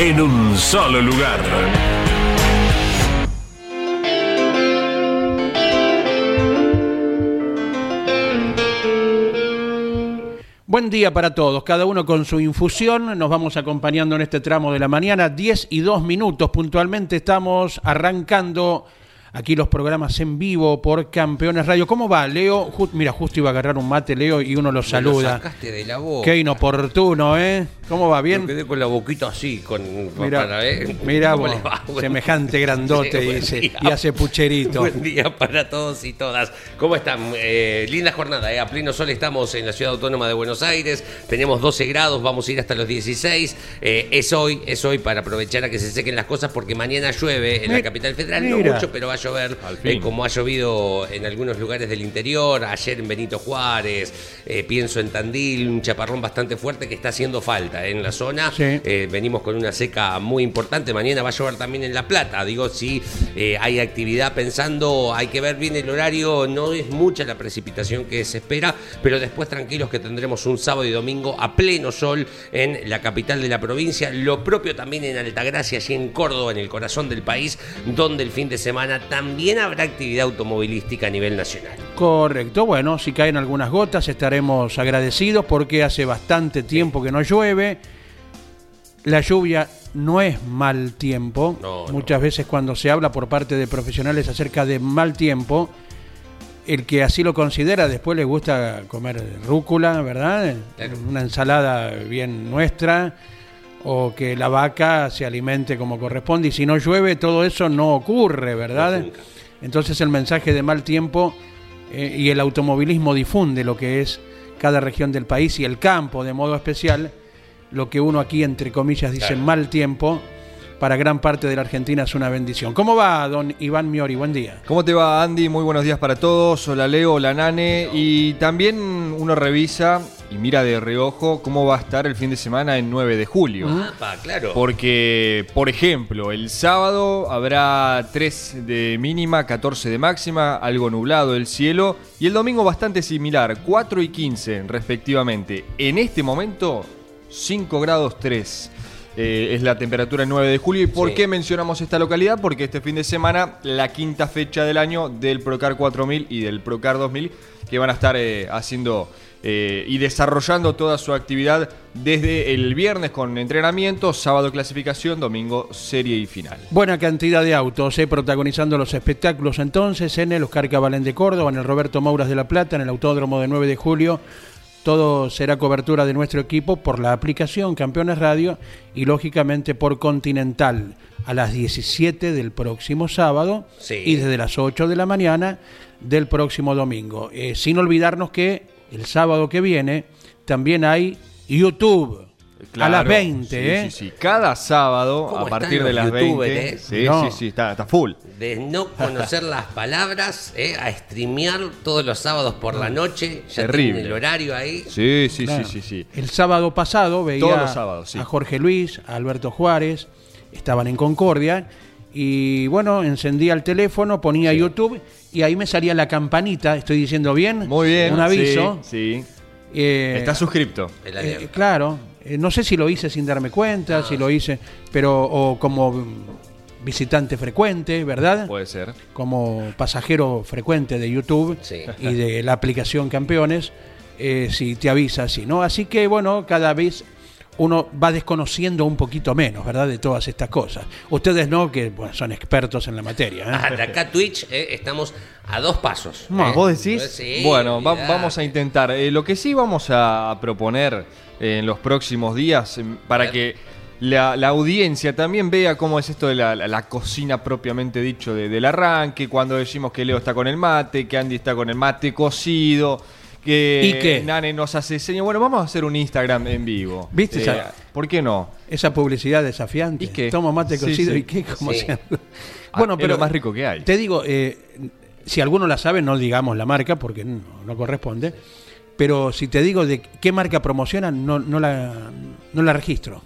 en un solo lugar. Buen día para todos, cada uno con su infusión. Nos vamos acompañando en este tramo de la mañana, 10 y 2 minutos puntualmente. Estamos arrancando aquí los programas en vivo por Campeones Radio. ¿Cómo va, Leo? mira, justo iba a agarrar un mate, Leo, y uno lo saluda. Lo sacaste de la boca. Qué inoportuno, ¿eh? ¿Cómo va? ¿Bien? Me quedé con la boquita así, con... Mira, para, ¿eh? mira ¿Cómo vos, le va? Buen- semejante grandote Sí, dice, día. y hace pucherito. Buen día para todos y todas. ¿Cómo están? Eh, linda jornada, ¿eh? A pleno sol estamos en la ciudad autónoma de Buenos Aires. Tenemos 12 grados, vamos a ir hasta los 16. Eh, es hoy, es hoy para aprovechar a que se sequen las cosas porque mañana llueve en la capital federal. No mira. mucho, pero va llover eh, como ha llovido en algunos lugares del interior. Ayer en Benito Juárez, eh, pienso en Tandil, un chaparrón bastante fuerte que está haciendo falta eh, en la zona. Sí. Venimos con una seca muy importante. Mañana va a llover también en La Plata. Digo, si hay actividad pensando, hay que ver bien el horario. No es mucha la precipitación que se espera, pero después tranquilos que tendremos un sábado y domingo a pleno sol en la capital de la provincia. Lo propio también en Altagracia, allí en Córdoba, en el corazón del país, donde el fin de semana también habrá actividad automovilística a nivel nacional. Correcto, bueno, si caen algunas gotas estaremos agradecidos porque hace bastante tiempo que no llueve. La lluvia no es mal tiempo. No, no. Muchas veces cuando se habla por parte de profesionales acerca de mal tiempo, el que así lo considera después le gusta comer rúcula, ¿verdad? Claro. Una ensalada bien nuestra o que la vaca se alimente como corresponde y si no llueve todo eso no ocurre, ¿verdad? No. Entonces el mensaje de mal tiempo eh, y el automovilismo difunde lo que es cada región del país y el campo de modo especial, lo que uno aquí entre comillas dice Claro. mal tiempo, para gran parte de la Argentina es una bendición. ¿Cómo va, don Iván Miori? Buen día. ¿Cómo te va, Andy? Muy buenos días para todos. Hola, Leo, hola, Nane. Y también uno revisa y mira de reojo cómo va a estar el fin de semana en 9 de julio. Ah, pa, claro. Porque, por ejemplo, el sábado habrá 3 de mínima, 14 de máxima, algo nublado el cielo. Y el domingo bastante similar, 4 y 15 respectivamente. En este momento, 5 grados 3. eh, es la temperatura en 9 de julio. ¿Y por Sí. qué mencionamos esta localidad? Porque este fin de semana, la quinta fecha del año del Procar 4000 y del Procar 2000, que van a estar eh, haciendo eh, y desarrollando toda su actividad desde el viernes con entrenamiento, sábado clasificación, domingo serie y final. Buena cantidad de autos, eh, protagonizando los espectáculos entonces en el Oscar Cabalén de Córdoba, en el Roberto Mouras de La Plata, en el Autódromo de 9 de julio. Todo será cobertura de nuestro equipo por la aplicación Campeones Radio y lógicamente por Continental a las 17 del próximo sábado Sí. y desde las 8 de la mañana del próximo domingo. Eh, sin olvidarnos que el sábado que viene también hay YouTube a las Claro, 20. sí, ¿eh? sí, sí. Cada sábado, ¿Cómo a partir de las youtubers, 20. eh? Sí, No. sí, sí, está, está full. de no conocer las palabras, eh, a streamear todos los sábados por la noche, ya Terrible. el horario ahí. Sí, sí, Claro. sí, sí, sí. El sábado pasado veía Todos los sábados, sí. a Jorge Luis, a Alberto Juárez, estaban en Concordia y bueno, encendía el teléfono, ponía YouTube y ahí me salía la campanita, estoy diciendo bien, Muy bien. un aviso. Sí, sí. Eh, Está suscripto. Eh, claro, eh, no sé si lo hice sin darme cuenta, si lo hice, pero o como visitante frecuente, ¿verdad? Puede ser. como pasajero frecuente de YouTube Sí. y de la aplicación Campeones, eh, si te avisa así, ¿no? Así que bueno, cada vez uno va desconociendo un poquito menos, ¿verdad? De todas estas cosas. Ustedes no, que bueno, son expertos en la materia. ¿eh? Ah, de acá Twitch eh, estamos a dos pasos. No, ¿eh? ¿Vos decís? Sí, bueno, va- vamos a intentar. Eh, lo que sí vamos a, proponer eh, en los próximos días, em, para que la, la audiencia también vea cómo es esto de la, la- la cocina propiamente dicho de- del arranque, cuando decimos que Leo está con el mate, que Andy está con el mate cocido. Que ¿Y qué? Nane nos hace señas. Bueno, vamos a hacer un Instagram en vivo. ¿Viste Eh, esa- ¿Por qué no? Esa publicidad desafiante. ¿Y qué? Tomo mate Sí, cocido sí. y qué, como Sí. sea. Ah, Bueno, es pero lo más rico que hay. Te digo, eh, si alguno la sabe, no digamos la marca porque no, no corresponde. Pero si te digo de qué marca promocionan, no, no, la, no la registro.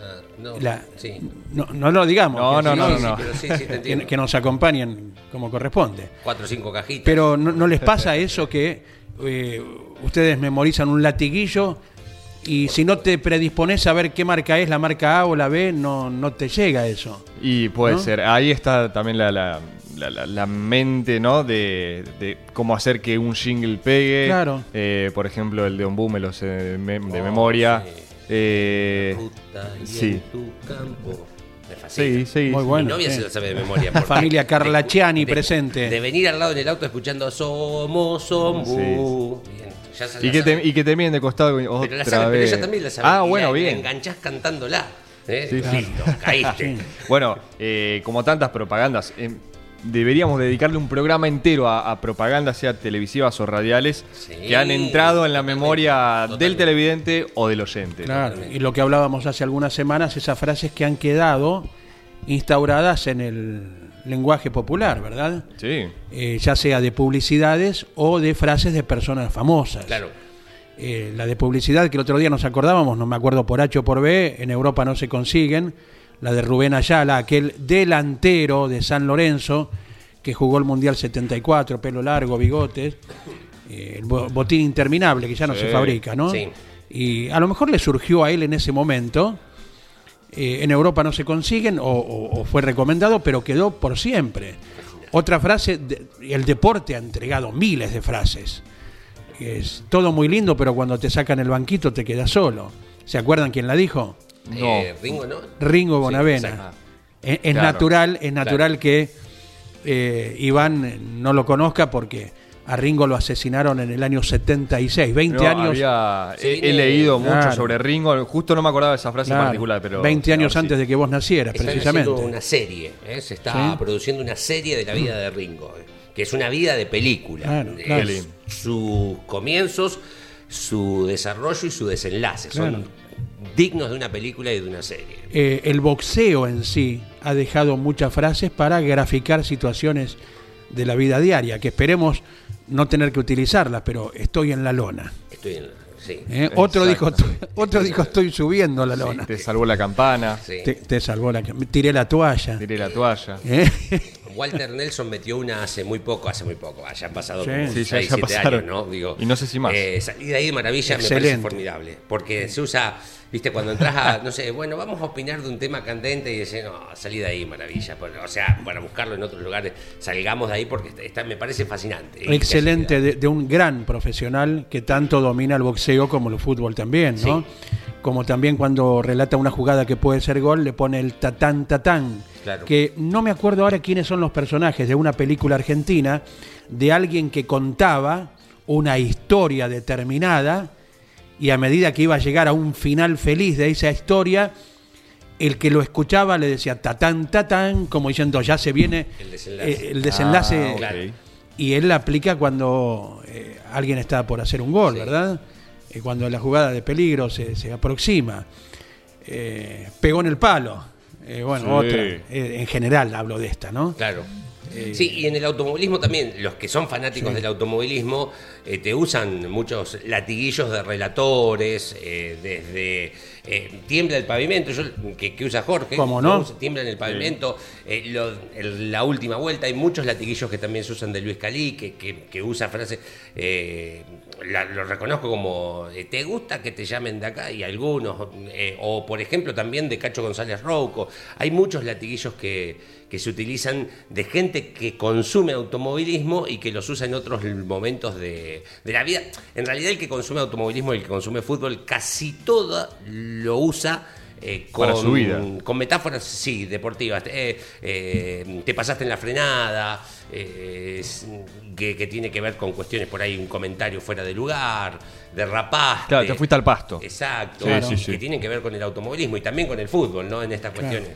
Ah, no, La- sí. no, no lo digamos. No, que no, no, no, sí, no. pero sí, sí, te Que, que nos acompañen como corresponde. Cuatro o cinco cajitas. Pero no, no les pasa eso que eh, ustedes memorizan un latiguillo y si no te predispones a ver qué marca es, la marca A o la B, no, no te llega eso. Y puede ¿No? ser. Ahí está también la, la, la- la- la mente, ¿no? De, de cómo hacer que un jingle pegue. Claro. Eh, por ejemplo, el de Ombú me lo sé de, me- de Oh, memoria. sí. Eh, Ruta y sí. en tu campo. Me fascina. sí, sí. Muy sí. bueno. Mi novia sí. se lo sabe de memoria. Familia Carlaciani de- presente. De venir al lado en el auto escuchando Somos ya se Y que, te, y que te miren de costado Pero la ella también la sabe. Ah, y bueno, la- bien. La enganchás cantándola. ¿eh? Listo, caíste. Bueno, eh, como tantas propagandas, eh, deberíamos dedicarle un programa entero a, a propagandas, sea televisivas o radiales, Sí, que han entrado en la totalmente, memoria del televidente o del oyente. Claro, y lo que hablábamos hace algunas semanas, esas frases que han quedado instauradas en el lenguaje popular, ¿verdad? Sí. Eh, ya sea de publicidades o de frases de personas famosas. Claro. Eh, la de publicidad que el otro día nos acordábamos, no me acuerdo por H o por B, en Europa no se consiguen. La de Rubén Ayala, aquel delantero de San Lorenzo que jugó el Mundial 74, pelo largo, bigotes, eh, el bo- botín interminable que ya no Sí. se fabrica, ¿no? Sí. Y a lo mejor le surgió a él en ese momento. eh, en Europa no se consiguen o, o- o fue recomendado, pero quedó por siempre. Otra frase, de- el deporte ha entregado miles de frases. Es todo muy lindo, pero cuando te sacan el banquito te quedas solo. ¿Se acuerdan quién la dijo? No. Eh, Ringo, ¿no? Ringo Bonavena. exacto. es es Claro. natural, es natural que eh, Iván eh, no lo conozca porque a Ringo lo asesinaron en el año 76, 20 No, años. había- he, leído mucho sobre Ringo. Justo no me acordaba de esa frase en particular, pero. 20 años sí. antes de que vos nacieras, Están precisamente. una serie, ¿eh? se está produciendo una serie de la vida de Ringo, que es una vida de película. Sus comienzos, su desarrollo y su desenlace. Son. Dignos de una película y de una serie. Eh, el boxeo en sí ha dejado muchas frases para graficar situaciones de la vida diaria, que esperemos no tener que utilizarlas, pero estoy en la lona. Estoy en. Sí. ¿eh? Otro, dijo, otro dijo, estoy subiendo la lona. Te salvó la campana, sí. Te, te salvó la... Tiré la toalla. tiré la toalla. ¿eh? Walter Nelson metió una hace muy poco, hace muy poco, ya han pasado Sí. como Sí, ya- 6, ya 7 pasaron. años, ¿no? Digo, Y no sé si más. Eh, salir de ahí de maravilla me parece formidable, porque se usa, viste, cuando entras a, no sé, bueno, vamos a opinar de un tema candente y decir, no, salí de ahí, maravilla. O sea, para buscarlo en otros lugares, salgamos de ahí porque está, está- me parece fascinante. Excelente, de, de un gran profesional que tanto domina el boxeo como el fútbol también, ¿no? Sí. Como también cuando relata una jugada que puede ser gol, le pone el tatán tatán. Claro. Que no me acuerdo ahora quiénes son los personajes de una película argentina, de alguien que contaba una historia determinada y a medida que iba a llegar a un final feliz de esa historia, el que lo escuchaba le decía tatán tatán, como diciendo ya se viene El desenlace. eh, el desenlace Ah. Claro. y él la aplica cuando eh, alguien está por hacer un gol, Sí. ¿verdad? Eh, cuando la jugada de peligro se, se aproxima. Eh, pegó en el palo. Eh, bueno, Sí. otra. Eh, en general hablo de esta, ¿no? Claro. Sí, y en el automovilismo también, los que son fanáticos del automovilismo eh, te usan muchos latiguillos de relatores, eh, desde eh, tiembla el pavimento, yo, que, que usa Jorge, ¿Cómo no? usa tiembla en el pavimento, eh, lo- el- la última vuelta, hay muchos latiguillos que también se usan de Luis Calí, que, que- que usa frases, eh, la- lo reconozco como, eh, ¿te gusta que te llamen de acá? Y algunos, o por ejemplo también de Cacho González Rouco, hay muchos latiguillos que, que se utilizan de gente que consume automovilismo y que los usa en otros momentos de, de la vida. En realidad el que consume automovilismo y el que consume fútbol casi todo lo usa eh, con, Para su vida. con metáforas, sí, deportivas. Eh, eh, te pasaste en la frenada, eh, es- que, que tiene que ver con cuestiones por ahí, un comentario fuera de lugar, derrapaste. Claro, te fuiste al pasto. Exacto, Claro. Sí, sí, sí. que tienen que ver con el automovilismo y también con el fútbol, ¿no? En estas cuestiones.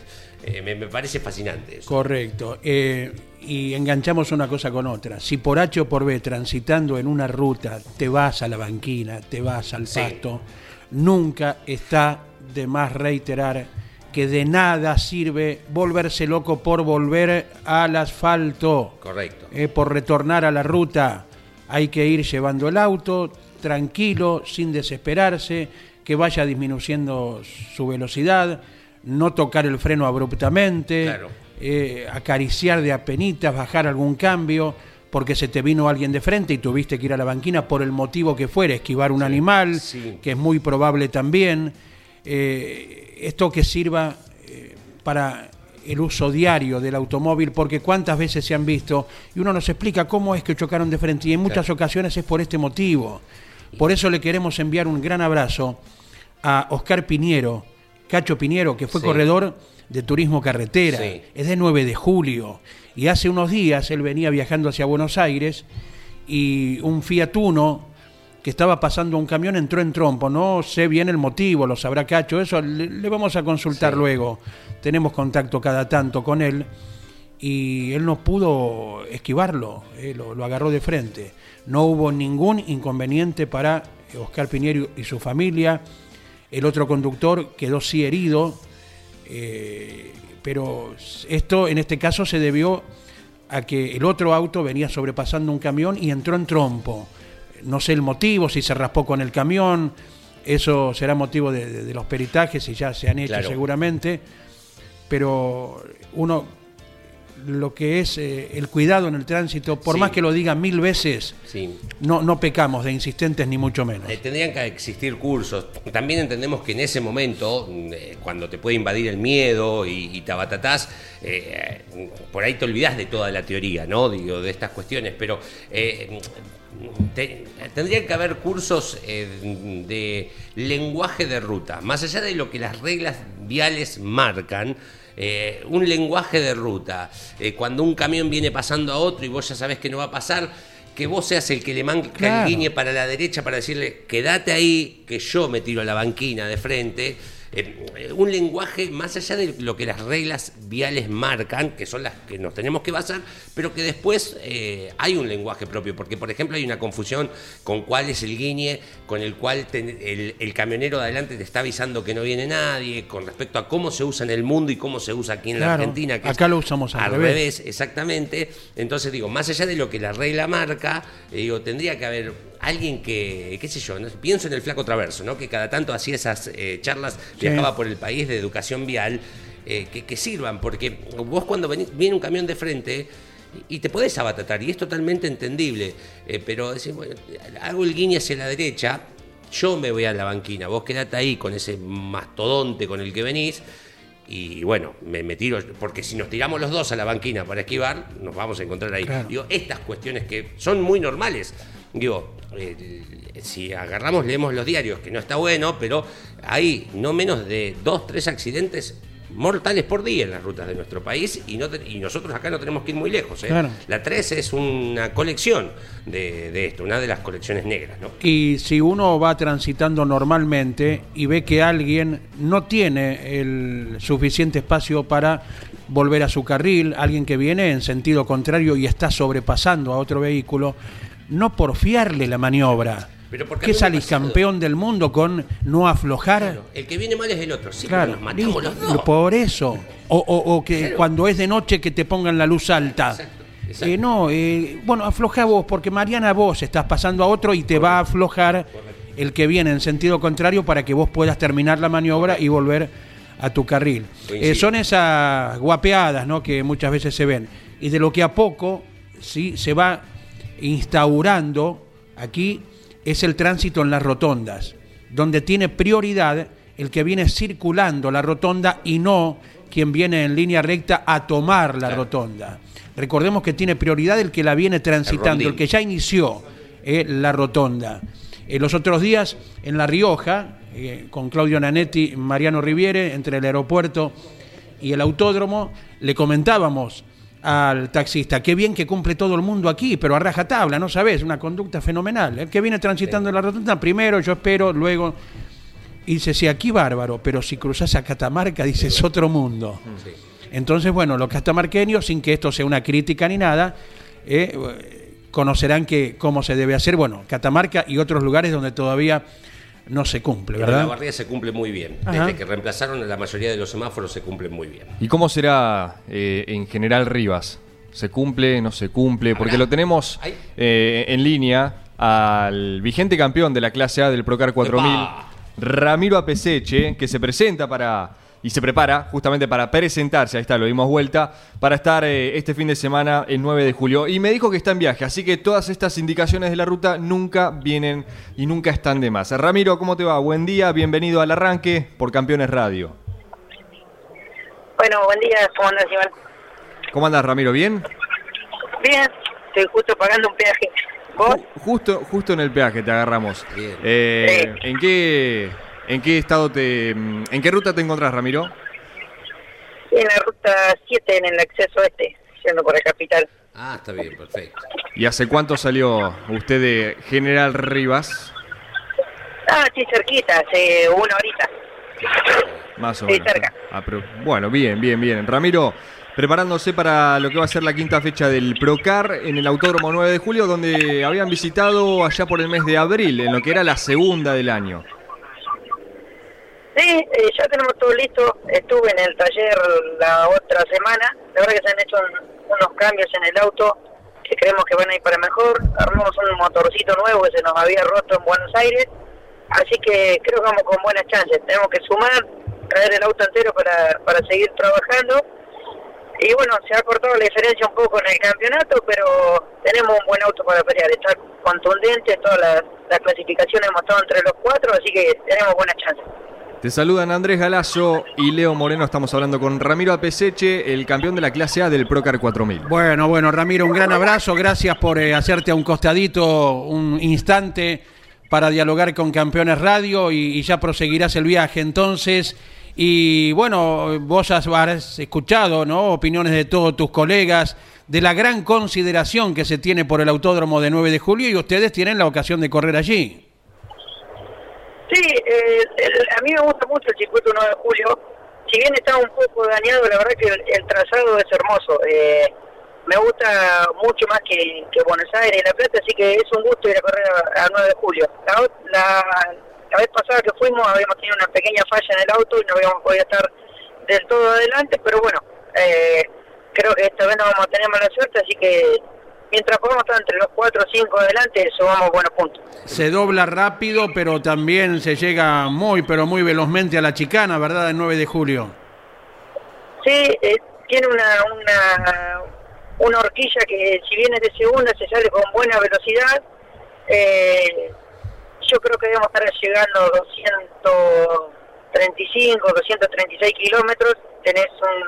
Eh, me, me parece fascinante eso. Correcto. Eh, y enganchamos una cosa con otra. Si por H o por B, transitando en una ruta, te vas a la banquina, te vas al Sí. pasto, nunca está de más reiterar que de nada sirve volverse loco por volver al asfalto. Correcto. Eh, por retornar a la ruta hay que ir llevando el auto tranquilo, sin desesperarse, que vaya disminuyendo su velocidad, no tocar el freno abruptamente, Claro. eh, acariciar de apenitas, bajar algún cambio, porque se te vino alguien de frente y tuviste que ir a la banquina por el motivo que fuera, esquivar un animal, sí. que es muy probable también. Eh, esto que sirva eh, para el uso diario del automóvil, porque cuántas veces se han visto, y uno nos explica cómo es que chocaron de frente, y en muchas ocasiones es por este motivo. Por eso le queremos enviar un gran abrazo a Oscar Piñero, Cacho Piñero, que fue Sí. corredor de turismo carretera, es de 9 de julio, y hace unos días él venía viajando hacia Buenos Aires, y un Fiat Uno que estaba pasando un camión entró en trompo. No sé bien el motivo, lo sabrá Cacho, eso le, le vamos a consultar Sí. luego. Tenemos contacto cada tanto con él y él no pudo esquivarlo, eh, lo, lo agarró de frente. No hubo ningún inconveniente para Oscar Piñero y su familia. El otro conductor quedó sí herido, eh, pero esto en este caso se debió a que el otro auto venía sobrepasando un camión y entró en trompo. No sé el motivo, si se raspó con el camión, eso será motivo de, de- de los peritajes y ya se han hecho Claro. seguramente, pero uno lo que es eh, el cuidado en el tránsito, por Sí. más que lo digan mil veces, Sí. no, no pecamos de insistentes ni mucho menos. Eh, tendrían que existir cursos. También entendemos que en ese momento, mm, eh, cuando te puede invadir el miedo y, y tabatatás, por ahí te olvidas de toda la teoría, ¿no? Digo, de estas cuestiones, pero eh, te- tendrían que haber cursos eh, de lenguaje de ruta, más allá de lo que las reglas viales marcan. Eh, un lenguaje de ruta. Eh, cuando un camión viene pasando a otro y vos ya sabés que no va a pasar, que vos seas el que le manque Claro. el guiñe para la derecha para decirle, quédate ahí, que yo me tiro a la banquina de frente. Eh, un lenguaje más allá de lo que las reglas viales marcan, que son las que nos tenemos que basar, pero que después eh, hay un lenguaje propio, porque por ejemplo hay una confusión con cuál es el guiñe, con el cual te- el, el camionero de adelante te está avisando que no viene nadie, con respecto a cómo se usa en el mundo y cómo se usa aquí en la Argentina. Que acá es lo usamos al al revés. revés, exactamente. Entonces digo, más allá de lo que la regla marca, eh, digo, tendría que haber alguien que, qué sé yo, ¿no? pienso en el flaco traverso, ¿no? Que cada tanto hacía esas eh, charlas, viajaba por el país de educación vial, eh, que, que sirvan, porque vos cuando venís- viene un camión de frente y te podés abatatar, y es totalmente entendible, eh, pero decís, bueno, hago el guiño hacia la derecha, yo me voy a la banquina, vos quedate ahí con ese mastodonte con el que venís, y bueno, me, me tiro, porque si nos tiramos los dos a la banquina para esquivar, nos vamos a encontrar ahí. Claro. Digo, estas cuestiones que son muy normales. Digo, eh, si agarramos, leemos los diarios, que no está bueno, pero hay no menos de dos, tres accidentes mortales por día en las rutas de nuestro país y, no te- y nosotros acá no tenemos que ir muy lejos. ¿eh? Claro. La 3 es una colección de, de esto, una de las colecciones negras. ¿no? Y si uno va transitando normalmente y ve que alguien no tiene el suficiente espacio para volver a su carril, alguien que viene en sentido contrario y está sobrepasando a otro vehículo, no porfiarle la maniobra. Pero ¿Qué salís campeón del mundo con no aflojar? El que viene mal es el otro. Sí, Claro, pero nos matamos listo, los dos. por eso. O, o- o que Claro. cuando es de noche que te pongan la luz alta. Exacto, exacto. Eh, no, eh, bueno, afloja vos, porque Mariana vos estás pasando a otro y te va a aflojar el que viene en sentido contrario para que vos puedas terminar la maniobra y volver a tu carril. Eh, son esas guapeadas ¿no? que muchas veces se ven. Y de lo que a poco sí se va instaurando aquí es el tránsito en las rotondas, donde tiene prioridad el que viene circulando la rotonda y no quien viene en línea recta a tomar la rotonda. Recordemos que tiene prioridad el que la viene transitando, el, que ya inició eh, la rotonda. Eh, los otros días en La Rioja, eh, con Claudio Nanetti, Mariano Riviere, entre el aeropuerto y el autódromo, le comentábamos al taxista, qué bien que cumple todo el mundo aquí, pero a rajatabla, ¿no sabes? Una conducta fenomenal. El que viene transitando la rotonda, primero yo espero, luego... Y dice, sí, aquí bárbaro, pero si cruzas a Catamarca, dice, es otro mundo. Entonces, bueno, los catamarqueños, sin que esto sea una crítica ni nada, eh, conocerán que cómo se debe hacer, bueno, Catamarca y otros lugares donde todavía no se cumple, Pero la ¿verdad? barría se cumple muy bien. Ajá. Desde que reemplazaron la mayoría de los semáforos se cumple muy bien. ¿Y cómo será eh, en general Rivas? ¿Se cumple, no se cumple? Porque Habrá. lo tenemos eh, en línea al vigente campeón de la clase A del Procar 4000, ¡Epa! Ramiro Apeseche, que se presenta para y se prepara justamente para presentarse, ahí está, lo dimos vuelta, para estar eh, este fin de semana el 9 de julio. Y me dijo que está en viaje, así que todas estas indicaciones de la ruta nunca vienen y nunca están de más. Ramiro, ¿cómo te va? Buen día, bienvenido al arranque por Campeones Radio. Bueno, buen día, ¿cómo andas, Iván? ¿Cómo andas, Ramiro? ¿Bien? Bien, estoy justo pagando un peaje. ¿Vos? Ju- Justo, justo en el peaje te agarramos. Bien. Eh, ¿En qué en qué estado te mm, en qué ruta te encontrás, Ramiro? En la ruta 7, en el acceso este, yendo por la capital. Ah, está bien, perfecto. ¿Y hace cuánto salió usted de General Rivas? Ah, sí, cerquita, hace una horita. Más o Sí, menos. cerca. Ah, pero- bueno, bien, bien, bien. Ramiro, preparándose para lo que va a ser la quinta fecha del Procar en el Autódromo 9 de julio, donde habían visitado allá por el mes de abril, en lo que era la segunda del año. Sí, eh, ya tenemos todo listo. Estuve en el taller la otra semana. La verdad que se han hecho un- unos cambios en el auto que creemos que van a ir para mejor. Armamos un motorcito nuevo que se nos había roto en Buenos Aires. Así que creo que vamos con buenas chances. Tenemos que sumar, traer el auto entero para, para seguir trabajando. Y bueno, se ha cortado la diferencia un poco en el campeonato, pero tenemos un buen auto para pelear. Está contundente, todas las clasificaciones hemos estado entre los cuatro, así que tenemos buenas chances. Te saludan Andrés Galazo y Leo Moreno. Estamos hablando con Ramiro Apeseche, el campeón de la clase A del Procar 4000. Bueno, bueno, Ramiro, un gran abrazo. Gracias por eh, hacerte a un costadito un instante para dialogar con Campeones Radio y, ya proseguirás el viaje entonces. Y bueno, vos has, has escuchado ¿no? opiniones de todos tus colegas de la gran consideración que se tiene por el autódromo de 9 de julio y ustedes tienen la ocasión de correr allí. Sí, eh, el- a mí me gusta mucho el circuito 9 de julio. Si bien está un poco dañado, la verdad que el, el trazado es hermoso. Eh, me gusta mucho más que, que Buenos Aires y La Plata, así que es un gusto ir a correr a, a 9 de julio. La, la, la vez pasada que fuimos habíamos tenido una pequeña falla en el auto y no habíamos podido estar del todo adelante, pero bueno, eh, creo que esta vez no vamos a tener mala suerte, así que mientras podamos estar entre los 4 o 5 adelante, sumamos buenos puntos. Se dobla rápido, pero también se llega muy, pero muy velozmente a la chicana, ¿verdad? El 9 de julio. Sí, eh, tiene una, una, una horquilla que si bien es de segunda se sale con buena velocidad. Eh, yo creo que debemos estar llegando a 235, 236 kilómetros. Tenés un,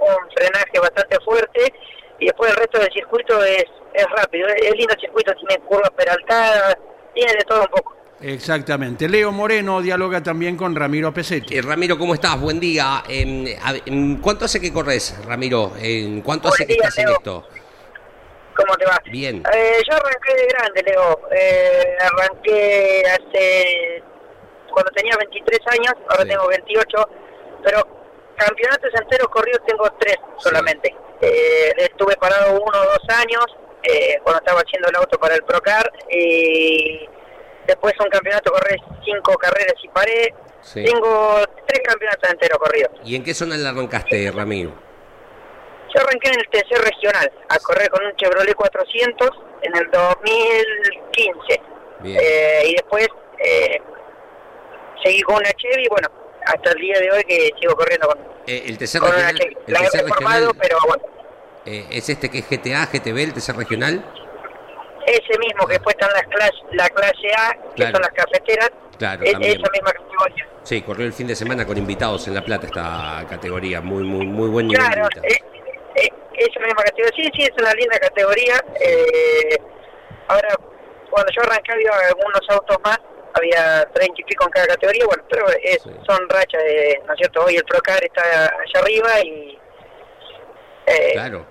un frenaje bastante fuerte y después el resto del circuito es, es rápido. Es, es lindo el circuito, tiene curvas peraltadas, tiene de todo un poco. Exactamente. Leo Moreno dialoga también con Ramiro Pesetti. Eh, Ramiro, ¿cómo estás? Buen día. Em, ¿Cuánto hace que corres, Ramiro? ¿En ¿Cuánto hace que día, estás en esto? ¿Cómo te va? Bien. Eh, yo arranqué de grande, Leo. Eh, arranqué hace. cuando tenía 23 años, ahora Sí. tengo 28, pero campeonatos enteros corridos tengo tres solamente. Eh, estuve parado uno o dos años eh, cuando estaba haciendo el auto para el Procar. Y después un campeonato corrí cinco carreras y paré. Sí. Tengo tres campeonatos enteros corridos. ¿Y en qué zona le arrancaste, Ramiro? Yo arranqué en el TC regional a correr con un Chevrolet 400 en el 2015. Bien. Eh, y después eh, seguí con una Chevy, bueno, hasta el día de hoy que sigo corriendo con, Eh, el tercer con regional, el tercer regional pero bueno, eh, es este que es GTA, GTB, el tercer regional. ese mismo que después están las clase, la clase A, que son las cafeteras, Claro, es, también. esa misma categoría. Sí, corrió el fin de semana con invitados en La Plata esta categoría, muy, muy, muy buen nivel. Claro, eh, es una misma categoría. Sí, sí, es una linda categoría. Eh, ahora, cuando yo arranqué había algunos autos más, había 30 y pico en cada categoría, bueno, pero es- Sí. son rachas, de, ¿no es cierto? Hoy el Procar está allá arriba y... eh, Claro,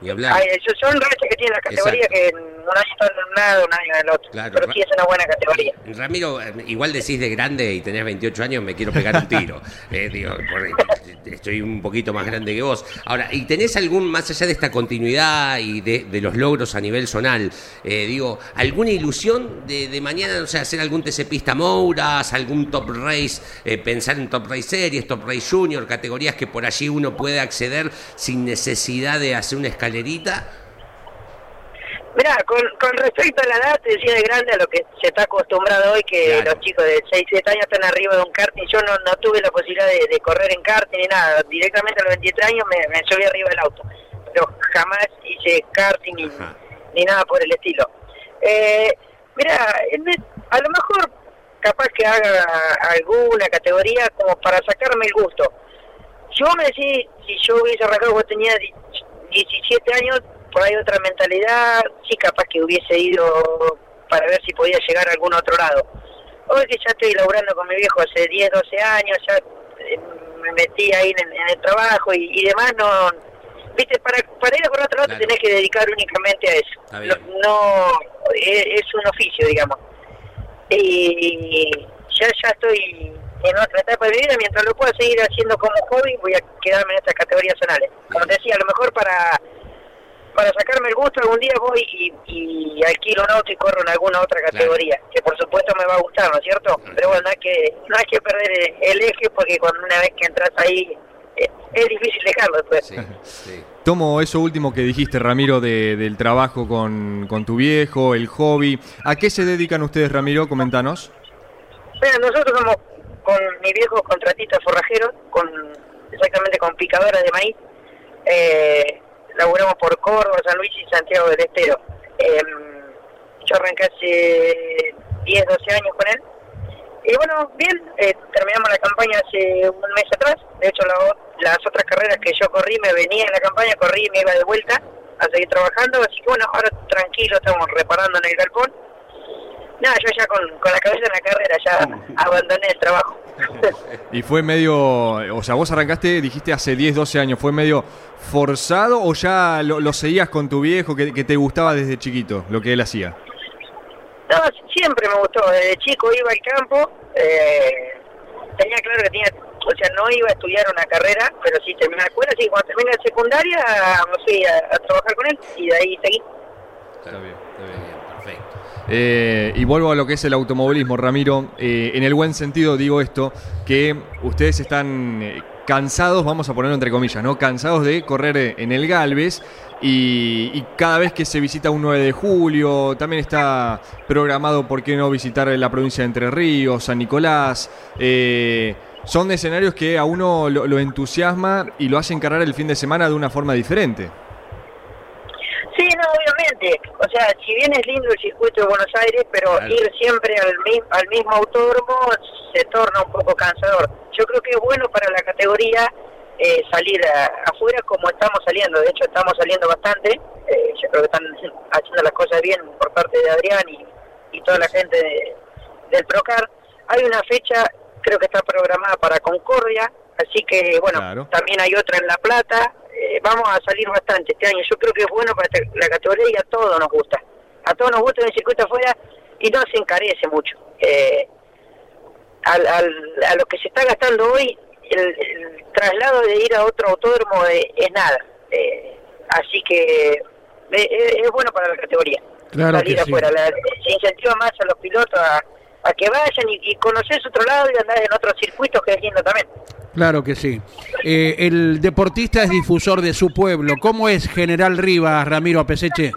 y hablar. hay- son- rachas que tiene la categoría Exacto. que un año en un lado, un año en el otro. Claro, pero sí es una buena categoría. Ramiro, eh, igual decís de grande y tenés 28 años, me quiero pegar un tiro. Eh, digo, por- estoy un poquito más grande que vos. Ahora, ¿y tenés algún, más allá de esta continuidad y de, de los logros a nivel zonal, eh, digo, alguna ilusión de, de mañana, no sé, hacer algún TC Pista Mouras, algún Top Race, eh, pensar en Top Race Series, Top Race Junior, categorías que por allí uno puede acceder sin necesidad de hacer una escalerita? Mirá, con, con respecto a la edad, te decía de grande a lo que se está acostumbrado hoy, que Claro. los chicos de 6, 7 años están arriba de un karting. Yo no, no tuve la posibilidad de, de correr en karting ni nada. Directamente a los 23 años me, me subí arriba del auto. Pero jamás hice karting ni, ni nada por el estilo. Eh, mira, a lo mejor capaz que haga alguna categoría como para sacarme el gusto. Yo me decís, si yo hubiese arrancado cuando tenía di- 17 años, por ahí otra mentalidad, sí capaz que hubiese ido para ver si podía llegar a algún otro lado. Hoy que ya estoy laburando con mi viejo hace 10, 12 años, ya eh, me metí ahí en, en el trabajo y, y demás, no... Viste, para, para ir a por otro lado Claro. te tenés que dedicar únicamente a eso. No, no- es, es un oficio, digamos. Y ya, ya estoy en otra etapa de mi vida, mientras lo pueda seguir haciendo como hobby, voy a quedarme en estas categorías zonales. Como te decía, a lo mejor para para sacarme el gusto algún día voy y, y alquilo un auto y corro en alguna otra categoría, que por supuesto me va a gustar, ¿no es cierto? Pero bueno, no hay que, no hay que perder el, el eje porque cuando una vez que entras ahí eh, es difícil dejarlo después. Sí, sí. Tomo eso último que dijiste, Ramiro, de- del trabajo con, con tu viejo, el hobby. ¿A qué se dedican ustedes, Ramiro? Comentanos. Mira, nosotros somos con mi viejo contratista forrajero, con exactamente con picadoras de maíz. Eh, laburamos por Córdoba, San Luis y Santiago del Estero. Eh, yo arranqué hace 10, 12 años con él. Y bueno, bien, eh, terminamos la campaña hace un mes atrás. De hecho, la las otras carreras que yo corrí, me venía en la campaña, corrí y me iba de vuelta a seguir trabajando. Así que bueno, ahora tranquilo, estamos reparando en el galpón. Nada, yo ya con, con la cabeza en la carrera ya abandoné el trabajo. Y fue medio, o sea, vos arrancaste, dijiste hace 10, 12 años, ¿fue medio forzado o ya lo, lo seguías con tu viejo que, que te gustaba desde chiquito, lo que él hacía? No, siempre me gustó. Desde chico iba al campo. eh, tenía claro que tenía, o sea, no iba a estudiar una carrera, pero sí terminé la escuela. Que cuando terminé la secundaria me fui a, a trabajar con él y de ahí seguí. Está bien, está bien. Bien, perfecto. Eh, y vuelvo a lo que es el automovilismo, Ramiro. Eh, en el buen sentido digo esto, que ustedes están eh, cansados, vamos a ponerlo entre comillas, ¿no? Cansados de correr eh, en el Galvez y, y cada vez que se visita un 9 de julio, también está programado, ¿por qué no visitar la provincia de Entre Ríos, San Nicolás? Eh, son escenarios que a uno lo, entusiasma y lo hace encarar el fin de semana de una forma diferente. O sea, si bien es lindo el circuito de Buenos Aires, pero Claro. ir siempre al, al mismo autódromo se torna un poco cansador. Yo creo que es bueno para la categoría eh, salir a- afuera como estamos saliendo. De hecho, estamos saliendo bastante. Eh, yo creo que están haciendo las cosas bien por parte de Adrián y, y toda la gente de- del Procar. Hay una fecha, creo que está programada para Concordia, así que, bueno, Claro. también hay otra en La Plata. Eh, vamos a salir bastante este año. Yo creo que es bueno para esta- la categoría y a todos nos gusta. A todos nos gusta el circuito afuera y no se encarece mucho. Eh, al, al- a lo que se está gastando hoy, el, el traslado de ir a otro autódromo es, es nada. Eh, así que eh, es, es bueno para la categoría. Claro salir que sí. afuera. La- se incentiva más a los pilotos a, a que vayan y, y conocer su otro lado y andar en otros circuitos que es lindo también. Claro que sí. Eh, el deportista es difusor de su pueblo. ¿Cómo es General Rivas, Ramiro Apeseche?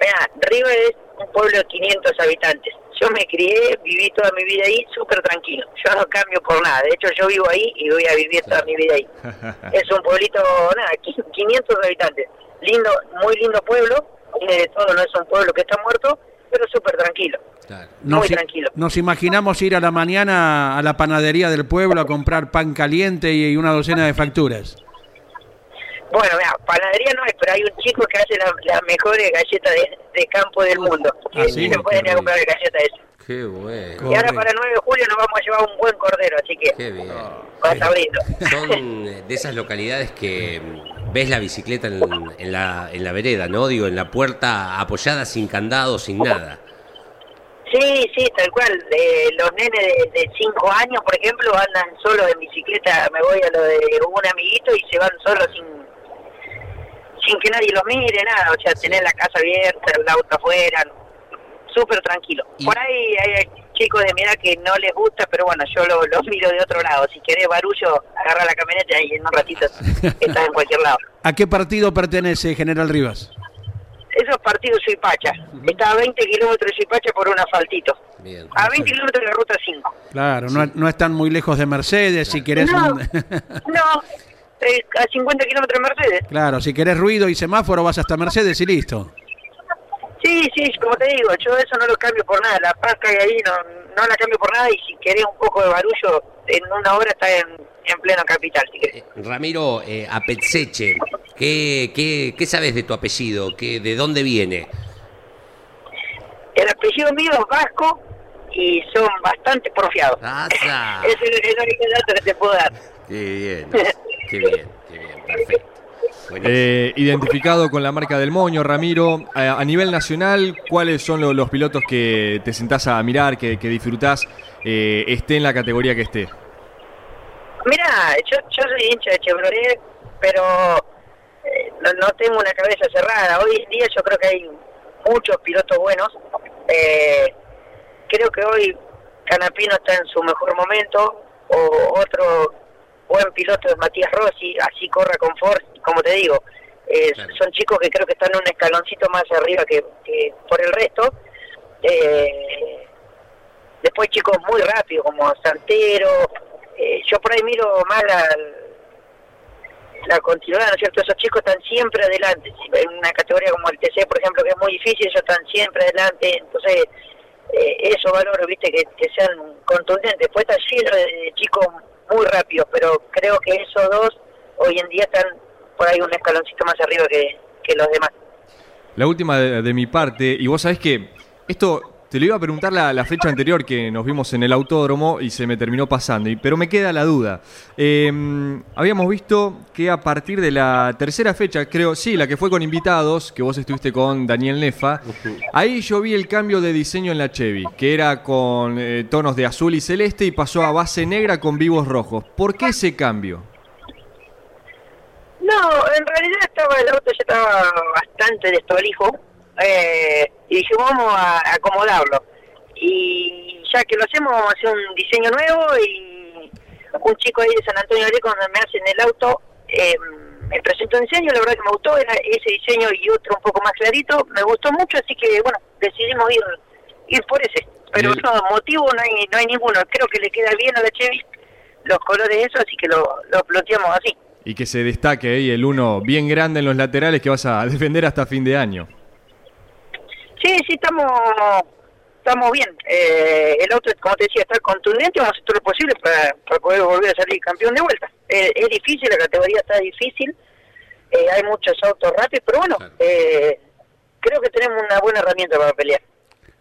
Mira, Riva es un pueblo de 500 habitantes. Yo me crié, viví toda mi vida ahí súper tranquilo. Yo no cambio por nada. De hecho, yo vivo ahí y voy a vivir toda mi vida ahí. es un pueblito, nada, qui- 500 habitantes. Lindo, muy lindo pueblo. Tiene de todo, no es un pueblo que está muerto. Pero súper tranquilo. Claro. Nos, Muy tranquilo. nos imaginamos ir a la mañana a la panadería del pueblo a comprar pan caliente y una docena de facturas. Bueno, mira, panadería no es, pero hay un chico que hace la- las mejores galletas de, de campo del mundo. Ah, Y sí, se pueden ir a comprar galletas esas. Qué bueno. Y ahora para el 9 de julio nos vamos a llevar un buen cordero, así que Qué bien. va a estar lindo. Son de esas localidades que ves la bicicleta en, en la, en la vereda, ¿no? Digo, en la puerta apoyada sin candado, sin nada. Sí, sí, tal cual. Eh, los nenes de 5 años, por ejemplo, andan solos en bicicleta. Me voy a lo de un amiguito y se van solos sin sin que nadie los mire, nada. O sea, tener la casa abierta, el auto afuera, súper tranquilo. Y- Por ahí hay chicos de mi edad que no les gusta, pero bueno, yo lo- los miro de otro lado. Si querés barullo, agarra la camioneta y en un ratito estás en cualquier lado. ¿A qué partido pertenece General Rivas? Esos partidos Suipacha. Está a 20 kilómetros de Suipacha por un asfaltito. Bien. A 20 kilómetros de la ruta 5. Claro, no, no están muy lejos de Mercedes, si querés No, un- no, eh, a 50 kilómetros de Mercedes. Claro, si querés ruido y semáforo vas hasta Mercedes y listo. Sí, sí, como te digo, yo eso no lo cambio por nada. La paz que hay ahí no, no la cambio por nada y si querés un poco de barullo, en una hora está en, en pleno capital, si querés. Eh, Ramiro, eh, Apetseche, ¿qué, qué, qué sabes de tu apellido? ¿Qué, ¿De dónde viene? El apellido mío es vasco y son bastante porfiados. ¡Asa! Es el, el único dato que te puedo dar. ¡Qué bien! ¡Qué bien! ¡Qué bien! Perfecto. Eh, identificado con la marca del moño, Ramiro. A, a nivel nacional, ¿cuáles son lo- los pilotos que te sentás a mirar, que, que disfrutás, eh, esté en la categoría que esté? Mira, yo, yo soy hincha de Chevrolet, pero eh, no, no tengo una cabeza cerrada. Hoy en día yo creo que hay muchos pilotos buenos. Eh, creo que hoy Canapino está en su mejor momento, o otro buen piloto es Matías Rossi, así corra con Ford, como te digo. eh, Claro. Son chicos que creo que están un escaloncito más arriba que, que por el resto. Eh, después chicos muy rápidos como Santero, eh, yo por ahí miro más la, la continuidad, ¿no es cierto? Esos chicos están siempre adelante, en una categoría como el TC, por ejemplo, que es muy difícil, ellos están siempre adelante, entonces eh, eso valoro, viste, que, que sean contundentes, después está lleno de, de chicos muy rápidos, pero creo que esos dos hoy en día están por ahí un escaloncito más arriba que, que los demás. La última de, de mi parte, y vos sabés que esto te lo iba a preguntar la, fecha anterior que nos vimos en el autódromo y se me terminó pasando, y- pero me queda la duda. Eh, habíamos visto que a partir de la tercera fecha, creo, sí, la que fue con invitados, que vos estuviste con Daniel Nefa, ahí yo vi el cambio de diseño en la Chevy, que era con eh, tonos de azul y celeste y pasó a base negra con vivos rojos. ¿Por qué ese cambio? No, en realidad estaba el auto ya estaba bastante desprolijo eh, y dijimos vamos a acomodarlo y ya que lo hacemos vamos a hacer un diseño nuevo y un chico ahí de San Antonio de donde me hacen el auto eh, me presentó un diseño, la verdad que me gustó, era ese diseño y otro un poco más clarito, me gustó mucho así que bueno, decidimos ir ir por ese, pero Bien. no, motivo no hay, no hay ninguno, creo que le queda bien a la Chevy los colores de eso, así que lo, lo planteamos así. Y que se destaque ahí el uno bien grande en los laterales que vas a defender hasta fin de año. Sí, sí, estamos estamos bien. Eh, el auto, como te decía, está contundente, vamos a hacer todo lo posible para, para poder volver a salir campeón de vuelta. Eh, es difícil, la categoría está difícil, eh, hay muchos autos rápidos, pero bueno, Claro. eh, creo que tenemos una buena herramienta para pelear.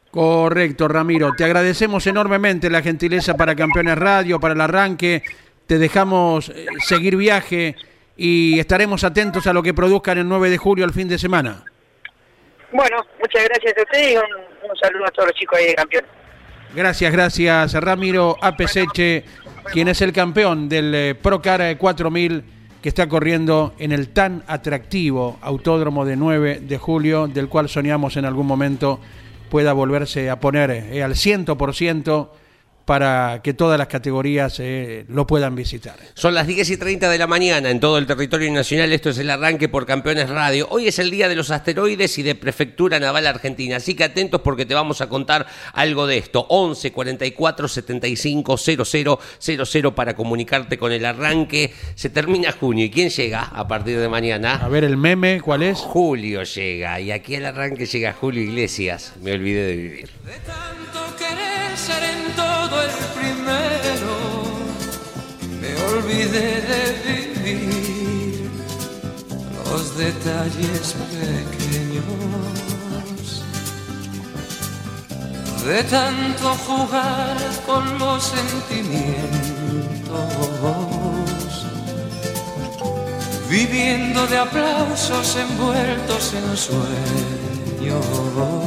Correcto, Ramiro. Te agradecemos enormemente la gentileza para Campeones Radio, para el arranque. Te dejamos seguir viaje y estaremos atentos a lo que produzcan el 9 de julio al fin de semana. Bueno, muchas gracias a ustedes y un, saludo a todos los chicos ahí de campeón. Gracias, gracias, Ramiro Apeseche, quien es el campeón del eh, Procar eh, 4000 que está corriendo en el tan atractivo autódromo de 9 de julio, del cual soñamos en algún momento pueda volverse a poner eh, al 100% para que todas las categorías eh, lo puedan visitar. Son las 10 y 30 de la mañana en todo el territorio nacional. Esto es el arranque por Campeones Radio. Hoy es el día de los asteroides y de Prefectura Naval Argentina. Así que atentos porque te vamos a contar algo de esto. 11 44 75 00 00 para comunicarte con el arranque. Se termina junio. ¿Y quién llega a partir de mañana? A ver el meme, ¿cuál es? Julio llega. Y aquí al arranque llega Julio Iglesias. Me olvidé de vivir. De tanto querer ser en todo el primero, me olvidé de vivir los detalles pequeños. De tanto jugar con los sentimientos, viviendo de aplausos envueltos en sueños.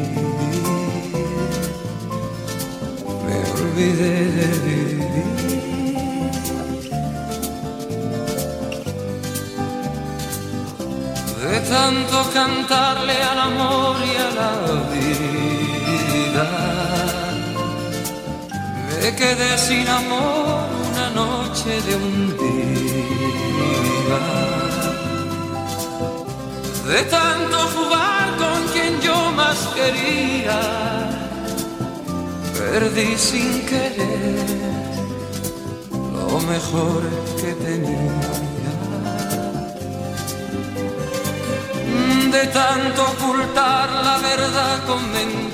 Olvidé de vivir. De tanto cantarle al amor y a la vida, me quedé sin amor una noche de un día. De tanto jugar con quien yo más quería perdí sin querer lo mejor que tenía. De tanto ocultar la verdad con mentiras.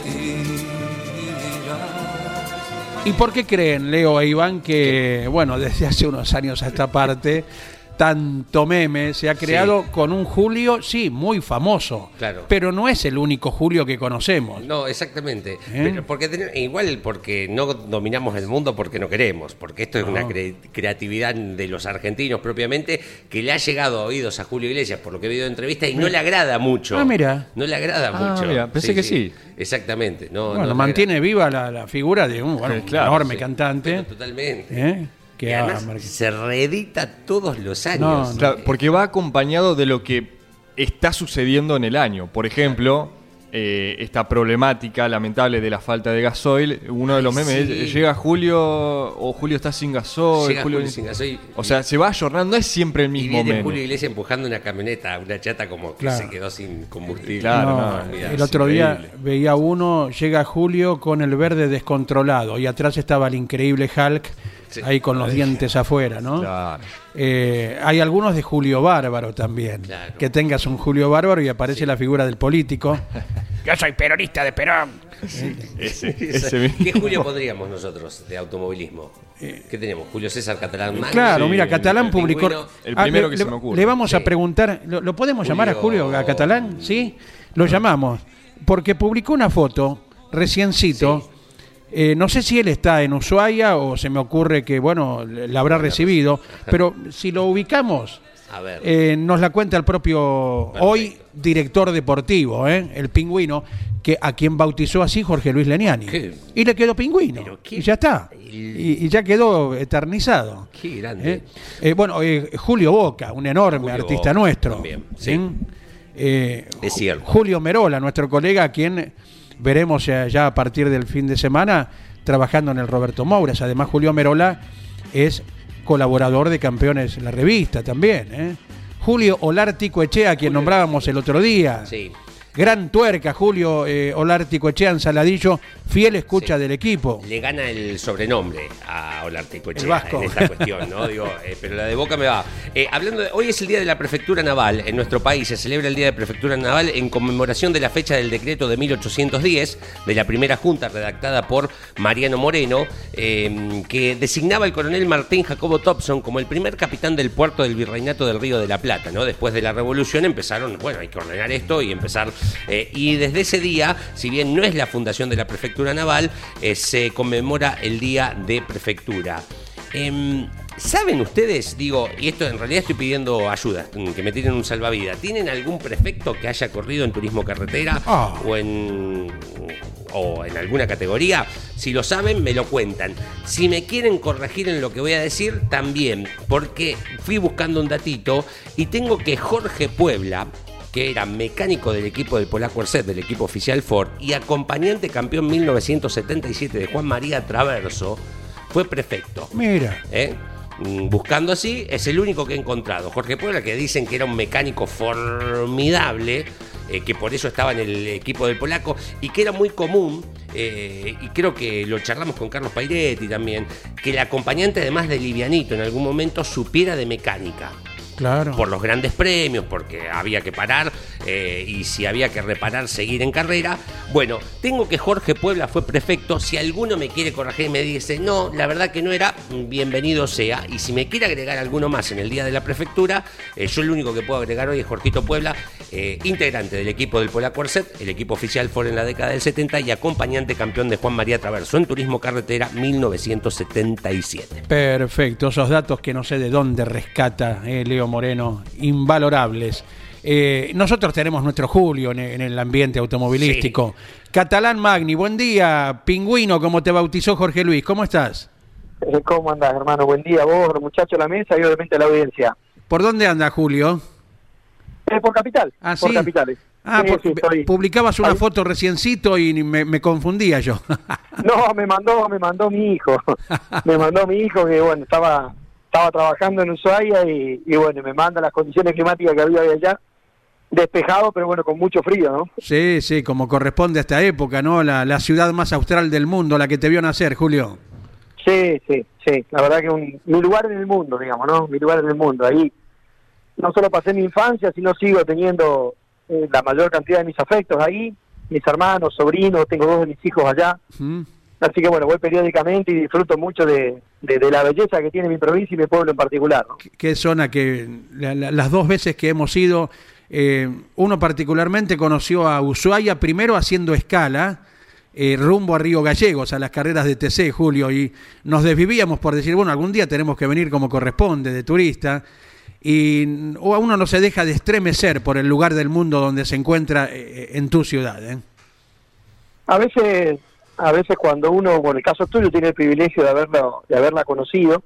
¿Y por qué creen, Leo e Iván, que, bueno, desde hace unos años a esta parte, tanto meme se ha creado con un Julio, sí, muy famoso, Claro. pero no es el único Julio que conocemos. No, exactamente. ¿Eh? Pero porque ten- igual porque no dominamos el mundo porque no queremos, porque esto es una cre- creatividad de los argentinos propiamente que le ha llegado a oídos a Julio Iglesias por lo que he visto de entrevista y no le agrada mucho. Ah, mira. No le agrada Ah, mucho. mira, pensé que sí. Exactamente. No, bueno, no mantiene viva la, la figura de un, bueno, Claro, enorme cantante. Pero totalmente. ¿eh? Que ha además marcado- se reedita todos los años. No, Claro, porque va acompañado de lo que está sucediendo en el año. Por ejemplo, eh, esta problemática lamentable de la falta de gasoil. Uno de los memes sí. es, llega Julio o Julio está sin gasoil. Llega Julio sin gasoil O sea, se va ayornando, no es siempre el Y mismo viene meme. Julio Iglesias empujando una camioneta, una chata como que Claro. se quedó sin combustible. Claro, No, no, el otro día veía uno, llega Julio con el verde descontrolado y atrás estaba el increíble Hulk Sí. ahí con los dientes afuera, ¿no? Claro. Eh, hay algunos de Julio Bárbaro también. Claro. Que tengas un Julio Bárbaro y aparece la figura del político. Yo soy peronista de Perón. Ese, Esa- ese mismo. ¿Qué Julio pondríamos nosotros de automovilismo? ¿Qué tenemos? Julio César Catalán Magno. Eh, Claro, Sí, mira, Catalán el publicó. El Ah, primero le- que se le- me ocurre. Le vamos a Sí. preguntar, ¿lo, lo podemos llamar a Julio- Julio, a Catalán? ¿Sí? Lo llamamos. Porque publicó una foto, reciencito. Eh, no sé si él está en Ushuaia o se me ocurre que, bueno, la habrá recibido. Pero si lo ubicamos, A ver. eh, nos la cuenta el propio hoy director deportivo, ¿eh? el pingüino, que a quien bautizó así Jorge Luis Leniani. ¿Qué? Y le quedó pingüino. Y ya está. Y, y ya quedó eternizado. Qué grande. Bueno, Julio Boca, un enorme Julio artista Boca nuestro. también, sí. Es cierto. Julio Merola, nuestro colega, a quien veremos ya, ya a partir del fin de semana trabajando en el Roberto Mouras. Además, Julio Merola es colaborador de Campeones la revista también. ¿eh? Julio Olártico Echea, a quien nombrábamos el otro día. Sí. Gran tuerca, Julio eh, Olártico Echea en Saladillo, fiel escucha Sí. del equipo. Le gana el sobrenombre a vasco. en esta cuestión, ¿no? Digo, eh, pero la de Boca me va. Eh, hablando de, hoy es el día de la prefectura naval en nuestro país. Se celebra el día de prefectura naval en conmemoración de la fecha del decreto de 1810 de la primera junta redactada por Mariano Moreno, eh, que designaba al coronel Martín Jacobo Thompson como el primer capitán del puerto del Virreinato del Río de la Plata, ¿no? Después de la revolución empezaron, bueno, hay que ordenar esto y empezar Eh, y desde ese día, si bien no es la fundación de la Prefectura Naval, eh, se conmemora el Día de Prefectura. Em, ¿Saben ustedes, digo, y esto en realidad estoy pidiendo ayuda, que me tienen un salvavidas, ¿tienen algún prefecto que haya corrido en turismo carretera Ah. o en o en alguna categoría? Si lo saben, me lo cuentan. Si me quieren corregir en lo que voy a decir, también, porque fui buscando un datito y tengo que Jorge Puebla, que era mecánico del equipo del Polaco Erset, del equipo oficial Ford, y acompañante campeón 1977 de Juan María Traverso, fue prefecto. Mira. ¿eh? Mm, Buscando así, es el único que he encontrado. Jorge Puebla, que dicen que era un mecánico formidable, eh, que por eso estaba en el equipo del polaco, y que era muy común, eh, y creo que lo charlamos con Carlos Pairetti también, que el acompañante, además de Livianito, en algún momento supiera de mecánica Claro. por los grandes premios, porque había que parar eh, y si había que reparar, seguir en carrera. Bueno, tengo que Jorge Puebla fue prefecto. Si alguno me quiere corregir y me dice, no, la verdad que no era, bienvenido sea. Y si me quiere agregar alguno más en el día de la prefectura, eh, yo el único que puedo agregar hoy es Jorgito Puebla, eh, integrante del equipo del Polaco Arcet, el equipo oficial fue en la década del 70 y acompañante campeón de Juan María Traverso en Turismo Carretera 1977. Perfecto, esos datos que no sé de dónde rescata eh, Moreno, invalorables. Eh, nosotros tenemos nuestro Julio en, en el ambiente automovilístico. Catalán Magni, buen día. Pingüino, como te bautizó Jorge Luis, ¿cómo estás? Eh, ¿Cómo andas, hermano? Buen día, vos, los muchachos de la mesa y obviamente a la audiencia. ¿Por dónde anda Julio? Eh, por capital. Ah, por sí. capitales. Ah, Sí, por- sí, estoy- publicabas una Ahí. foto reciencito y me, me confundía yo. No, me mandó, me mandó mi hijo. me mandó mi hijo que, bueno, estaba estaba trabajando en Ushuaia y, y, bueno, me manda las condiciones climáticas que había allá. Despejado, pero bueno, con mucho frío, ¿no? sí, sí, como corresponde a esta época, ¿no? La, la ciudad más austral del mundo, la que te vio nacer, Julio. Sí, sí, sí. La verdad que un, mi lugar en el mundo, digamos, ¿no? Mi lugar en el mundo. Ahí no solo pasé mi infancia, sino sigo teniendo eh, la mayor cantidad de mis afectos ahí. Mis hermanos, sobrinos, tengo dos de mis hijos allá. Así que bueno, voy periódicamente y disfruto mucho de, de- de la belleza que tiene mi provincia y mi pueblo en particular. ¿no? qué zona que la- la- las dos veces que hemos ido, eh, uno particularmente conoció a Ushuaia primero haciendo escala eh, rumbo a Río Gallegos, a las carreras de TC, Julio, y nos desvivíamos por decir, bueno, algún día tenemos que venir como corresponde, de turista, y o a uno no se deja de estremecer por el lugar del mundo donde se encuentra eh, en tu ciudad. ¿eh? A veces, a veces cuando uno, bueno, el caso tuyo tiene el privilegio de haberlo, de haberla conocido,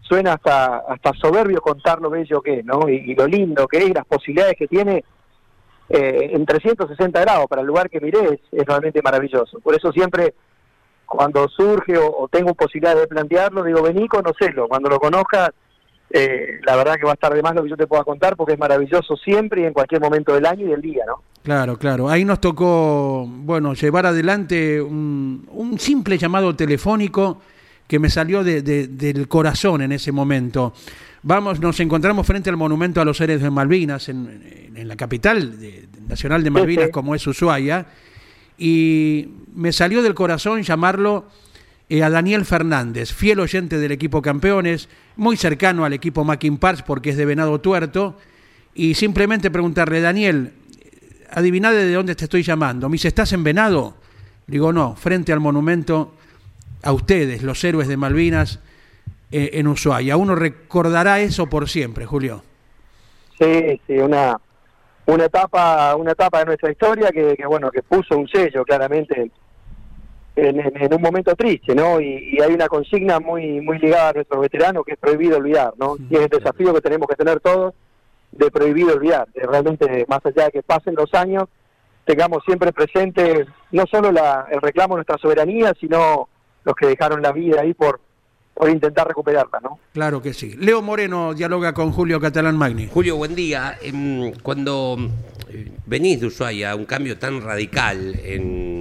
suena hasta, hasta soberbio contar lo bello que es, ¿no? Y, lo lindo que es, y las posibilidades que tiene eh, en 360 grados para el lugar que miré es, es realmente maravilloso. Por eso siempre cuando surge o, o tengo posibilidad de plantearlo, digo, vení, conocelo. Cuando lo conozcas, eh, la verdad que va a estar de más lo que yo te pueda contar porque es maravilloso siempre y en cualquier momento del año y del día, ¿no? Claro, claro. Ahí nos tocó, bueno, llevar adelante un, un simple llamado telefónico que me salió de- de- del corazón en ese momento. Vamos, nos encontramos frente al monumento a los héroes de Malvinas en, la capital de- nacional de Malvinas, sí. como es Ushuaia, y me salió del corazón llamarlo eh, a Daniel Fernández, fiel oyente del equipo campeones, muy cercano al equipo Mackin Parts porque es de Venado Tuerto, y simplemente preguntarle, Daniel, adiviná de dónde te estoy llamando. Me dice, ¿estás en Venado? Digo, no, frente al monumento a ustedes, los héroes de Malvinas, eh, en Ushuaia. Uno recordará eso por siempre, Julio. Sí, sí, una una etapa una etapa de nuestra historia que, que, bueno que puso un sello claramente en, en- en un momento triste, ¿no? Y, y hay una consigna muy muy ligada a nuestros veteranos que es prohibido olvidar, ¿no? Y es el desafío que tenemos que tener todos de prohibido olvidar, de realmente más allá de que pasen los años tengamos siempre presente no solo la, el reclamo de nuestra soberanía, sino los que dejaron la vida ahí por por intentar recuperarla, ¿no? Claro que sí. Leo Moreno dialoga con Julio Catalán Magni. Julio, buen día. Em, Cuando eh, venís de Ushuaia, un cambio tan radical en,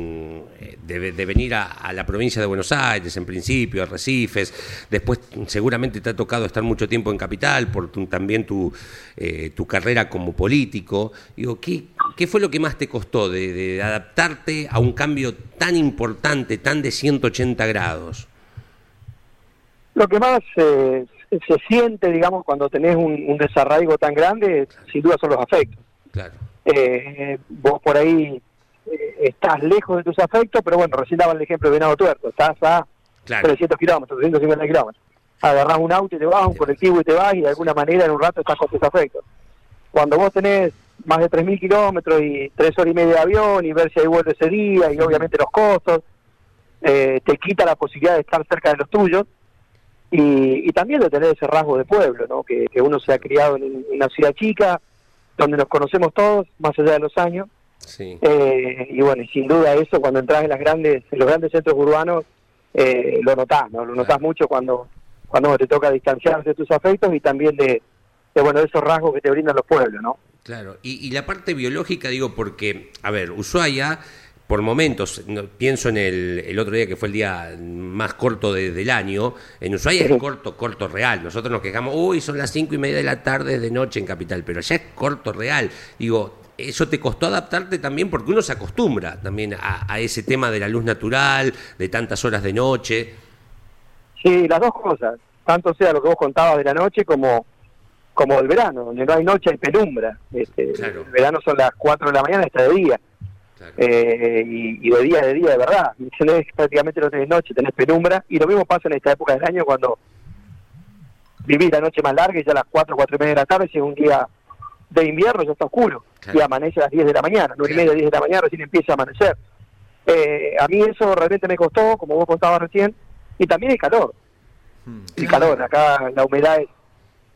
de, de venir a, a la provincia de Buenos Aires, en principio, a Recifes, después seguramente te ha tocado estar mucho tiempo en Capital, por tu- también tu, eh, tu carrera como político. Digo, ¿qué, qué fue lo que más te costó de, de adaptarte a un cambio tan importante, tan de 180 grados? Lo que más eh, se- siente, digamos, cuando tenés un, un desarraigo tan grande, sin duda son los afectos. Claro. eh, vos por ahí eh, estás lejos de tus afectos, pero bueno, recién daba el ejemplo de Venado Tuerto, estás a Claro. 300 kilómetros, 350 kilómetros. Agarrás un auto y te vas, un colectivo y te vas, y de alguna manera en un rato estás con tus afectos. Cuando vos tenés más de 3.000 kilómetros y tres horas y media de avión y ver si hay vuelo ese día y obviamente los costos, eh, te quita la posibilidad de estar cerca de los tuyos y, y también de tener ese rasgo de pueblo, ¿no? que, que uno se ha criado en una ciudad chica, donde nos conocemos todos, más allá de los años, Sí. eh, y bueno, y sin duda eso cuando entras en las grandes, en los grandes centros urbanos, eh, lo notás, ¿no? Lo notás mucho cuando, cuando te toca distanciarse de tus afectos y también de, de bueno, de esos rasgos que te brindan los pueblos, ¿no? Claro, y, y la parte biológica, digo, porque, a ver, Ushuaia, por momentos, no- pienso en el, el otro día que fue el día más corto de- del año, en Ushuaia es corto, corto real. Nosotros nos quejamos, uy, son las cinco y media de la tarde de noche en Capital, pero allá es corto real. Digo, eso te costó adaptarte también porque uno se acostumbra también a, a ese tema de la luz natural, de tantas horas de noche. Sí, las dos cosas, tanto sea lo que vos contabas de la noche como como el verano, donde no hay noche hay penumbra. Este, Claro. El verano son las 4 de la mañana hasta de día. Claro. Eh, y, y de día de día de verdad. Tenés, prácticamente no tenés noche, tenés penumbra. Y lo mismo pasa en esta época del año cuando vivís la noche más larga y ya a las 4, 4 y media de la tarde, si es un día de invierno ya está oscuro. Claro. Y amanece a las 10 de la mañana, 9 y media, 10 de la mañana recién empieza a amanecer. Eh, a mí eso realmente me costó, como vos contabas recién, y también el calor. El calor, acá la humedad es,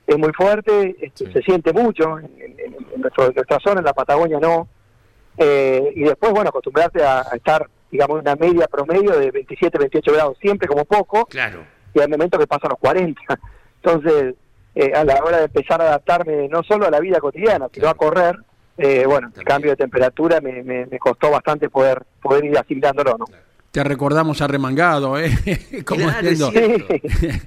es muy fuerte, este, Sí. se siente mucho, en, en- en nuestro- en nuestra zona, en la Patagonia no. Eh, y después, bueno, acostumbrarte a, a estar, digamos, en una media promedio de 27, 28 grados, siempre como poco, Claro. y hay momentos que pasan los 40. Entonces, eh, a la hora de empezar a adaptarme no solo a la vida cotidiana, sino a correr, eh, bueno, el cambio de temperatura me, me, me costó bastante poder poder ir asimilándolo, ¿no? Te recordamos arremangado, ¿eh? Como Claro, Sí,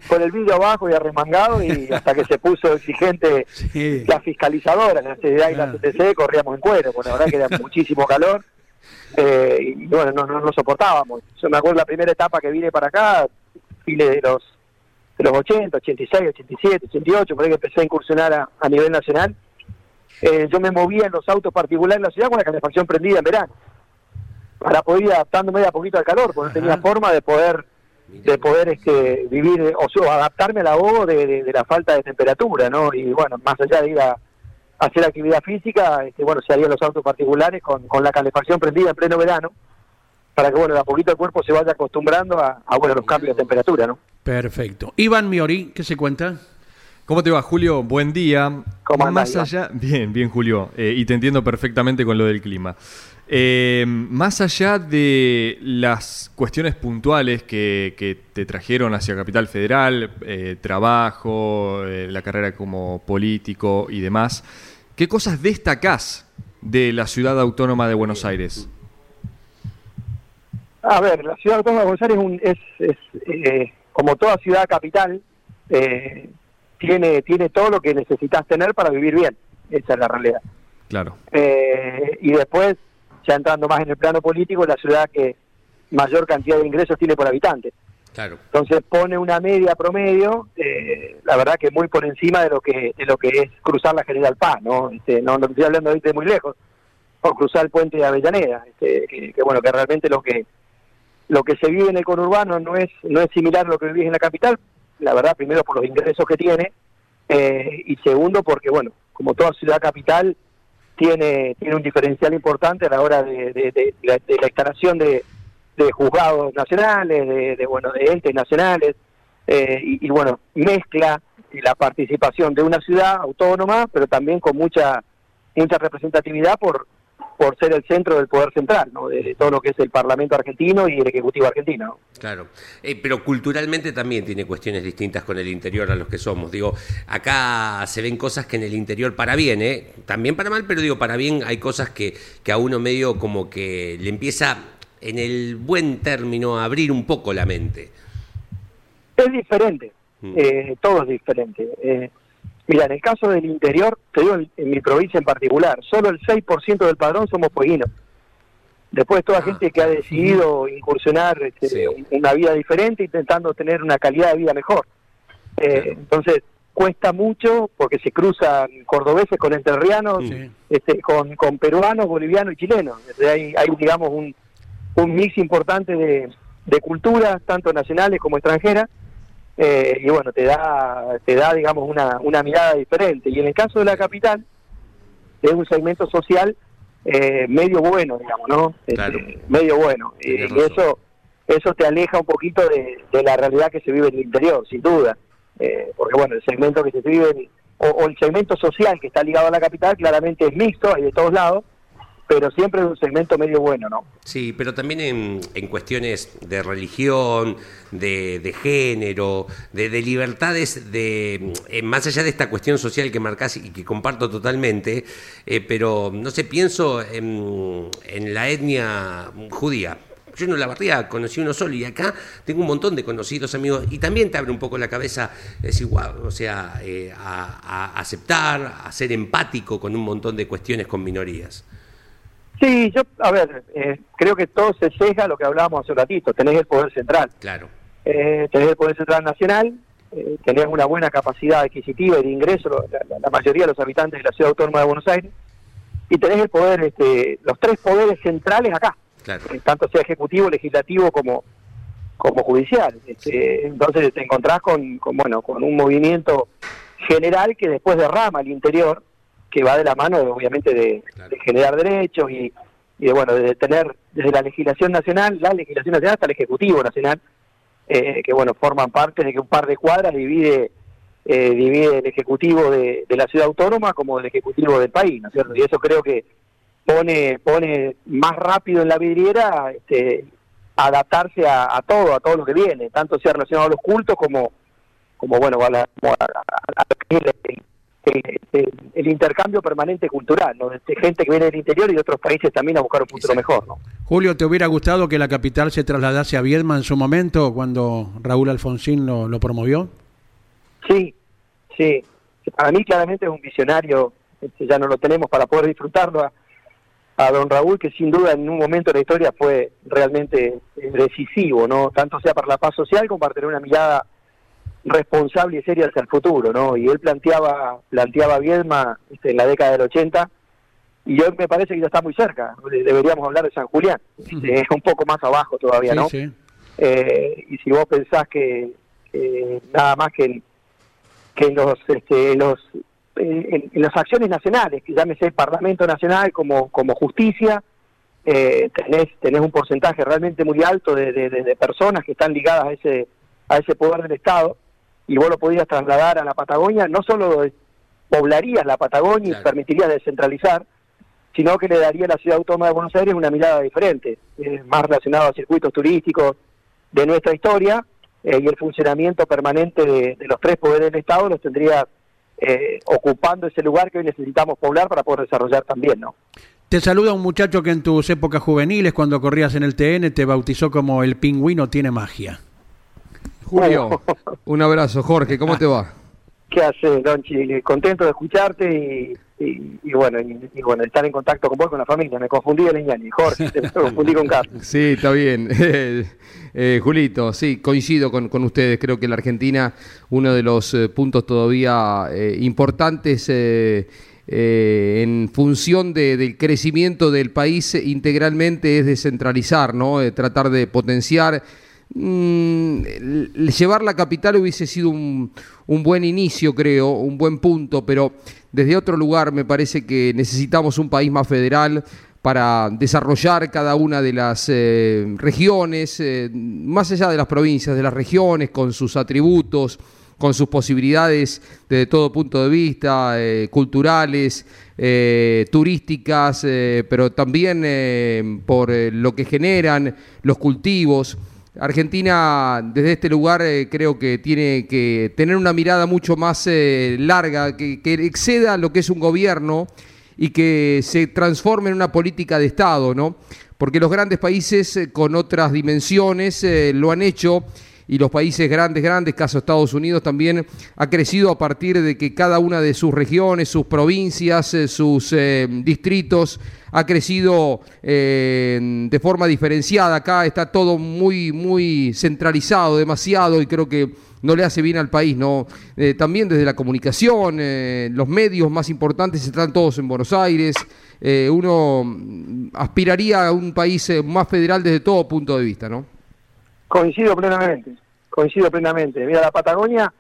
con el vidrio abajo y arremangado y hasta que se puso exigente Sí. la fiscalizadora, la CDA y la. CTC, corríamos en cuero, porque la verdad que era muchísimo calor eh, y bueno, no, no, no soportábamos. Yo me acuerdo la primera etapa que vine para acá, file de los de los 80, 86, 87, 88, por ahí que empecé a incursionar a, a nivel nacional. Eh, yo me movía en los autos particulares en la ciudad con la calefacción prendida en verano para poder ir adaptándome de a poquito al calor, porque no tenía forma de poder de poder este, vivir eh, o sea, adaptarme al ahogo de, de- de la falta de temperatura, ¿no? Y bueno, más allá de ir a, a hacer actividad física, este, bueno, se harían los autos particulares con, con la calefacción prendida en pleno verano, para que bueno, de a poquito el cuerpo se vaya acostumbrando a, a, bueno, los cambios de temperatura, ¿no? Perfecto. Iván Miori, ¿qué se cuenta? ¿Cómo te va, Julio? Buen día. ¿Cómo andás, Más allá, bien, bien, Julio, eh, y te entiendo perfectamente con lo del clima. Eh, más allá de las cuestiones puntuales que, que te trajeron hacia Capital Federal, eh, trabajo, la carrera como político y demás, ¿qué cosas destacás de la ciudad autónoma de Buenos Aires? A ver, la ciudad autónoma de Buenos Aires es, un- es, es, como toda ciudad capital, eh, tiene, tiene todo lo que necesitas tener para vivir bien. Esa es la realidad. Claro. Eh, y después, ya entrando más en el plano político, la ciudad que mayor cantidad de ingresos tiene por habitante. Claro. Entonces pone una media promedio, eh, la verdad que muy por encima de lo que de lo que es cruzar la General Paz, ¿no? Este, no, no estoy hablando de muy lejos, o cruzar el puente de Avellaneda, este, que, que, bueno, que realmente lo que lo que se vive en el conurbano no es no es similar a lo que vivís en la capital, la verdad primero por los ingresos que tiene eh, y segundo porque bueno, como toda ciudad capital tiene tiene un diferencial importante a la hora de, de- la, de la instalación de, juzgados nacionales, de, de, bueno de entes nacionales eh, y, y, bueno mezcla la participación de una ciudad autónoma, pero también con mucha mucha representatividad por por ser el centro del poder central, ¿no? de, todo lo que es el Parlamento argentino y el Ejecutivo argentino. ¿no? Claro, Eh, pero culturalmente también tiene cuestiones distintas con el interior a los que somos. Digo, acá se ven cosas que en el interior para bien, ¿eh? también para mal, pero digo, para bien hay cosas que, que a uno medio como que le empieza, en el buen término, a abrir un poco la mente. Es diferente, Mm. eh, todo es diferente. Eh, mira, en el caso del interior, te digo en, en mi provincia en particular, solo el 6% del padrón somos fueguinos. Después toda Ah, gente que ha decidido incursionar este, Sí. una vida diferente, intentando tener una calidad de vida mejor. Eh, Entonces, cuesta mucho porque se cruzan cordobeses con entrerrianos, Sí. este, con, con peruanos, bolivianos y chilenos. Entonces hay, hay digamos, un, un mix importante de, de culturas, tanto nacionales como extranjeras, eh, y bueno, te da, te da digamos, una, una mirada diferente. Y en el caso de la capital, es un segmento social eh, medio bueno, digamos, ¿no? Este, medio bueno. Eh, y eso, eso te aleja un poquito de, de la realidad que se vive en el interior, sin duda. Eh, porque bueno, el segmento que se vive, en- o, o el segmento social que está ligado a la capital, claramente es mixto, hay de todos lados, pero siempre es un segmento medio bueno, ¿no? Sí, pero también en, en cuestiones de religión, de, de género, de, de libertades, de eh, más allá de esta cuestión social que marcás y que comparto totalmente, eh, pero no sé, pienso en, en la etnia judía. Yo en la barriga conocí uno solo y acá tengo un montón de conocidos amigos y también te abre un poco la cabeza, decir, wow, o sea, eh, a, a aceptar, a ser empático con un montón de cuestiones con minorías. Sí, yo, a ver, eh, creo que todo se sesga a lo que hablábamos hace un ratito, tenés el poder central. Claro. eh, tenés el Poder Central Nacional, eh, tenés una buena capacidad adquisitiva y de ingreso, la mayoría de los habitantes de la Ciudad Autónoma de Buenos Aires, y tenés el poder, este, los tres poderes centrales acá, Claro. eh, tanto sea ejecutivo, legislativo como como judicial. Este, entonces te encontrás con, con, bueno, con un movimiento general que después derrama al interior, que va de la mano, obviamente, de, Claro. de generar derechos y, y de, bueno, de tener desde la legislación nacional, la legislación nacional hasta el Ejecutivo Nacional, eh, que bueno, forman parte de que un par de cuadras divide eh, divide el Ejecutivo de, de la Ciudad Autónoma como el Ejecutivo del país, ¿no es cierto? Y eso creo que pone pone más rápido en la vidriera este, adaptarse a, a todo, a todo lo que viene, tanto sea relacionado a los cultos como, como bueno, a, la- a- a que es el, intercambio permanente cultural, ¿no? De gente que viene del interior y de otros países también a buscar un futuro mejor, ¿no? Julio, ¿te hubiera gustado que la capital se trasladase a Viedma en su momento cuando Raúl Alfonsín lo, lo promovió? Sí, sí. Para mí claramente es un visionario, este, ya no lo tenemos para poder disfrutarlo a, a don Raúl, que sin duda en un momento de la historia fue realmente eh, decisivo, ¿no? Tanto sea para la paz social como para tener una mirada responsable y seria hacia el futuro, ¿no? Y él planteaba planteaba Viedma este, en la década del 80 y hoy me parece que ya está muy cerca. Deberíamos hablar de San Julián, este, es un poco más abajo todavía, Sí, ¿no? sí. Eh, y si vos pensás que, que nada más que en, que los este, los en, en las acciones nacionales que llámese Parlamento Nacional como como justicia eh, tenés tenés un porcentaje realmente muy alto de- de- de personas que están ligadas a ese a ese poder del Estado y vos lo podías trasladar a la Patagonia no solo poblarías la Patagonia Claro. y permitirías descentralizar sino que le daría a la ciudad autónoma de Buenos Aires una mirada diferente, eh, más relacionada a circuitos turísticos de nuestra historia eh, y el funcionamiento permanente de, de los tres poderes del Estado los tendría eh, ocupando ese lugar que hoy necesitamos poblar para poder desarrollar también, ¿no? Te saluda un muchacho que en tus épocas juveniles, cuando corrías en el TN, te bautizó como el pingüino tiene magia. Julio, un abrazo. Jorge, ¿cómo te va? ¿Qué haces, Don Chile? Contento de escucharte y, y- y bueno, y, y bueno, estar en contacto con vos, con la familia. Me confundí el Iñani, Jorge, me confundí con Carlos. Sí, está bien. Eh, Julito, sí, coincido con, con ustedes. Creo que la Argentina, uno de los eh, puntos todavía eh, importantes eh, en función de- del crecimiento del país integralmente es descentralizar, ¿no? Eh, tratar de potenciar. Mm, llevar la capital hubiese sido un, buen inicio, creo, un buen punto, pero desde otro lugar me parece que necesitamos un país más federal para desarrollar cada una de las eh, regiones, eh, más allá de las provincias, de las regiones, con sus atributos, con sus posibilidades desde todo punto de vista, eh, culturales, turísticas, pero también por lo que generan los cultivos. Argentina desde este lugar eh, creo que tiene que tener una mirada mucho más eh, larga, que, exceda lo que es un gobierno y que se transforme en una política de Estado, ¿no? Porque los grandes países eh, con otras dimensiones lo han hecho y los países grandes, grandes, caso Estados Unidos también, ha crecido a partir de que cada una de sus regiones, sus provincias, sus distritos ha crecido eh, de forma diferenciada. Acá está todo muy, muy centralizado, demasiado, y creo que no le hace bien al país, ¿no? Eh, también desde la comunicación, eh, los medios más importantes están todos en Buenos Aires. Uno mm, aspiraría a un país más federal desde todo punto de vista, ¿no? Coincido plenamente, coincido plenamente. Mira, la Patagonia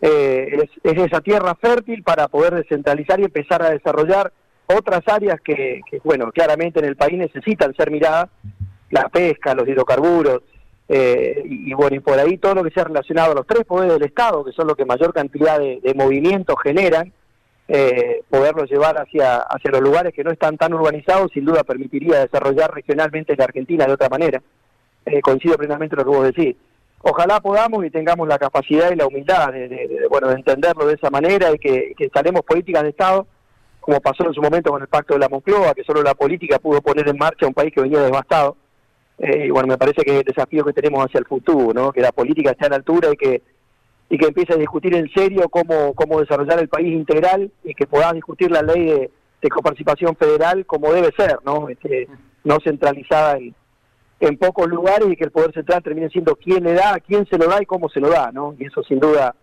es esa tierra fértil para poder descentralizar y empezar a desarrollar otras áreas que, que, bueno, claramente en el país necesitan ser miradas, la pesca, los hidrocarburos, eh, y, bueno, y por ahí todo lo que sea relacionado a los tres poderes del Estado, que son los que mayor cantidad de, movimientos generan, eh, poderlo llevar hacia, hacia los lugares que no están tan urbanizados, sin duda permitiría desarrollar regionalmente la Argentina de otra manera. Eh, coincido plenamente en lo que vos decís. Ojalá podamos y tengamos la capacidad y la humildad de, de, bueno, de entenderlo de esa manera y que, que políticas de Estado, como pasó en su momento con el Pacto de la Moncloa, que solo la política pudo poner en marcha un país que venía devastado. Eh, y bueno, me parece que es el desafío que tenemos hacia el futuro, ¿no? que la política esté a la altura y que y que empiece a discutir en serio cómo, cómo desarrollar el país integral y que podamos discutir la ley de, de coparticipación federal como debe ser, ¿no? Este, no centralizada en, en pocos lugares y que el poder central termine siendo quién le da, quién se lo da y cómo se lo da, ¿no? Y eso sin duda,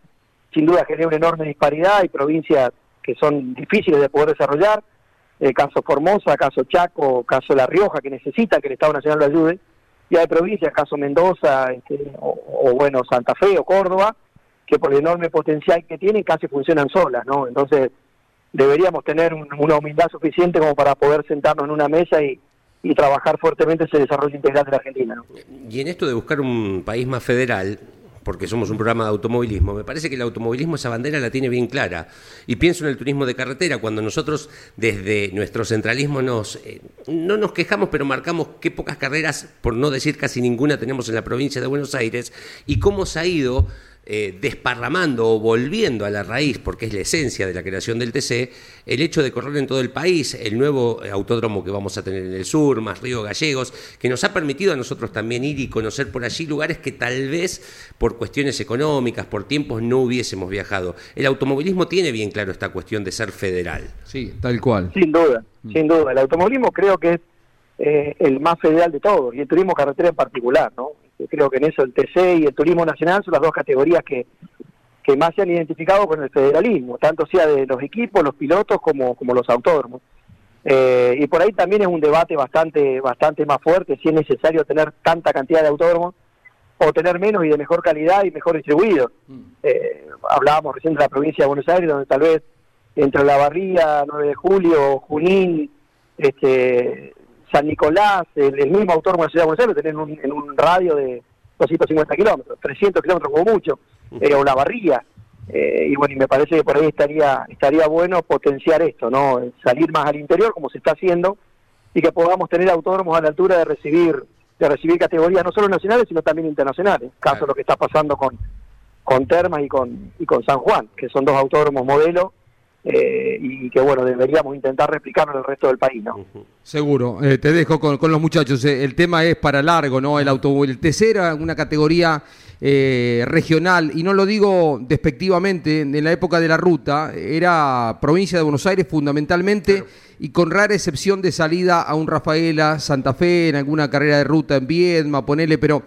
sin duda genera una enorme disparidad, hay provincias que son difíciles de poder desarrollar, el caso Formosa, caso Chaco, caso La Rioja, que necesitan que el Estado Nacional lo ayude, y hay provincias, caso Mendoza, este, o, bueno, Santa Fe o Córdoba, que por el enorme potencial que tienen casi funcionan solas, ¿no? Entonces deberíamos tener un, una humildad suficiente como para poder sentarnos en una mesa y, y trabajar fuertemente ese desarrollo integral de la Argentina. ¿no? Y en esto de buscar un país más federal, porque somos un programa de automovilismo, me parece que el automovilismo esa bandera la tiene bien clara. Y pienso en el turismo de carretera, cuando nosotros desde nuestro centralismo nos, eh, no nos quejamos, pero marcamos qué pocas carreras, por no decir casi ninguna, tenemos en la provincia de Buenos Aires, y cómo se ha ido eh, desparramando o volviendo a la raíz, porque es la esencia de la creación del TC, el hecho de correr en todo el país, el nuevo autódromo que vamos a tener en el sur, más Río Gallegos, que nos ha permitido a nosotros también ir y conocer por allí lugares que tal vez por cuestiones económicas, por tiempos, no hubiésemos viajado. El automovilismo tiene bien claro esta cuestión de ser federal. Sí, tal cual. Sin duda, mm. sin duda. El automovilismo creo que es eh, el más federal de todos, y el turismo carretera en particular, ¿no? Creo que en eso el TC y el turismo nacional son las dos categorías que, que más se han identificado con el federalismo, tanto sea de los equipos, los pilotos, como, como los autódromos. Eh, y por ahí también es un debate bastante, bastante más fuerte si es necesario tener tanta cantidad de autódromos o tener menos y de mejor calidad y mejor distribuidos. Mm. Eh, hablábamos recién de la provincia de Buenos Aires, donde tal vez entre La Barría, 9 de Julio, Junín, este, San Nicolás, el, el mismo autónomo de la Ciudad de Buenos Aires, en un, en un radio de 250 kilómetros, 300 kilómetros como mucho, eh, o la barría. Eh, y bueno, y me parece que por ahí estaría estaría bueno potenciar esto, ¿no? Salir más al interior, como se está haciendo, y que podamos tener autónomos a la altura de recibir de recibir categorías no solo nacionales, sino también internacionales. Caso claro. lo que está pasando con, con Termas y con, y con San Juan, que son dos autódromos modelo eh, y que bueno, deberíamos intentar replicarlo en el resto del país, ¿no? Seguro, eh, te dejo con, con los muchachos, eh, el tema es para largo, ¿no? El automóvil, el TC era una categoría eh, regional, y no lo digo despectivamente, en la época de la ruta, era provincia de Buenos Aires fundamentalmente, claro. y con rara excepción de salida a un Rafaela, Santa Fe, en alguna carrera de ruta en Viedma, ponele, pero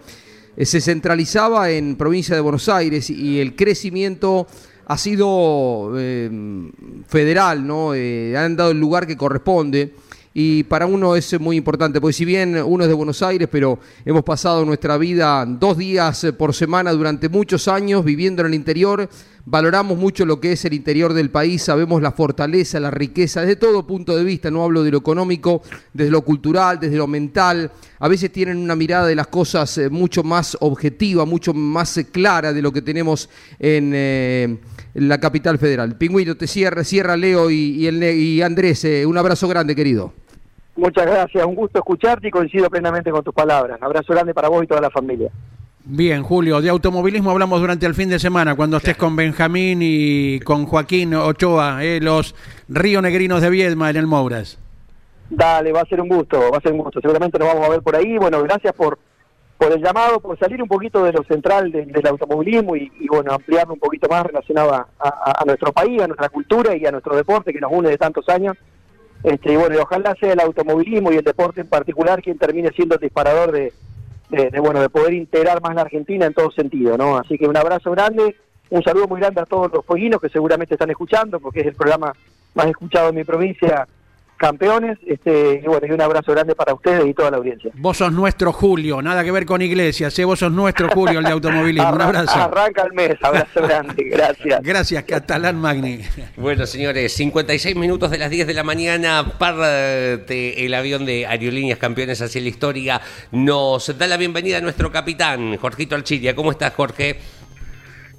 se centralizaba en provincia de Buenos Aires y el crecimiento ha sido eh, federal, ¿no? Eh, han dado el lugar que corresponde y para uno es muy importante, porque si bien uno es de Buenos Aires, pero hemos pasado nuestra vida dos días por semana durante muchos años viviendo en el interior, valoramos mucho lo que es el interior del país, sabemos la fortaleza, la riqueza, desde todo punto de vista, no hablo de lo económico, desde lo cultural, desde lo mental, a veces tienen una mirada de las cosas eh, mucho más objetiva, mucho más clara de lo que tenemos en, eh, la capital federal. Pingüino, te cierra, cierra Leo y, y, el, y Andrés, eh, un abrazo grande, querido. Muchas gracias, un gusto escucharte y coincido plenamente con tus palabras. Un abrazo grande para vos y toda la familia. Bien, Julio, de automovilismo hablamos durante el fin de semana, cuando estés con Benjamín y con Joaquín Ochoa, eh, los Río Negrinos de Viedma en el Mouras. Dale, va a ser un gusto, va a ser un gusto. Seguramente nos vamos a ver por ahí. Bueno, gracias por, por el llamado, por salir un poquito de lo central de, del automovilismo y, y, bueno, ampliarlo un poquito más relacionado a, a, a nuestro país, a nuestra cultura y a nuestro deporte que nos une de tantos años Este, y bueno, y ojalá sea el automovilismo y el deporte en particular quien termine siendo el disparador de, de, bueno, de poder integrar más la Argentina en todo sentido, ¿no? Así que un abrazo grande, un saludo muy grande a todos los fueguinos que seguramente están escuchando, porque es el programa más escuchado en mi provincia, campeones, este, y bueno, y un abrazo grande para ustedes y toda la audiencia. Vos sos nuestro Julio, nada que ver con iglesias, ¿eh? vos sos nuestro Julio, el de automovilismo. Un abrazo. Arranca el mes, abrazo grande, gracias. Gracias, Catalán Magni. Bueno, señores, 56 minutos de las 10 de la mañana, parte el avión de Aerolíneas Campeones hacia la historia. Nos da la bienvenida a nuestro capitán, Jorgito Alchiria. ¿Cómo estás, Jorge?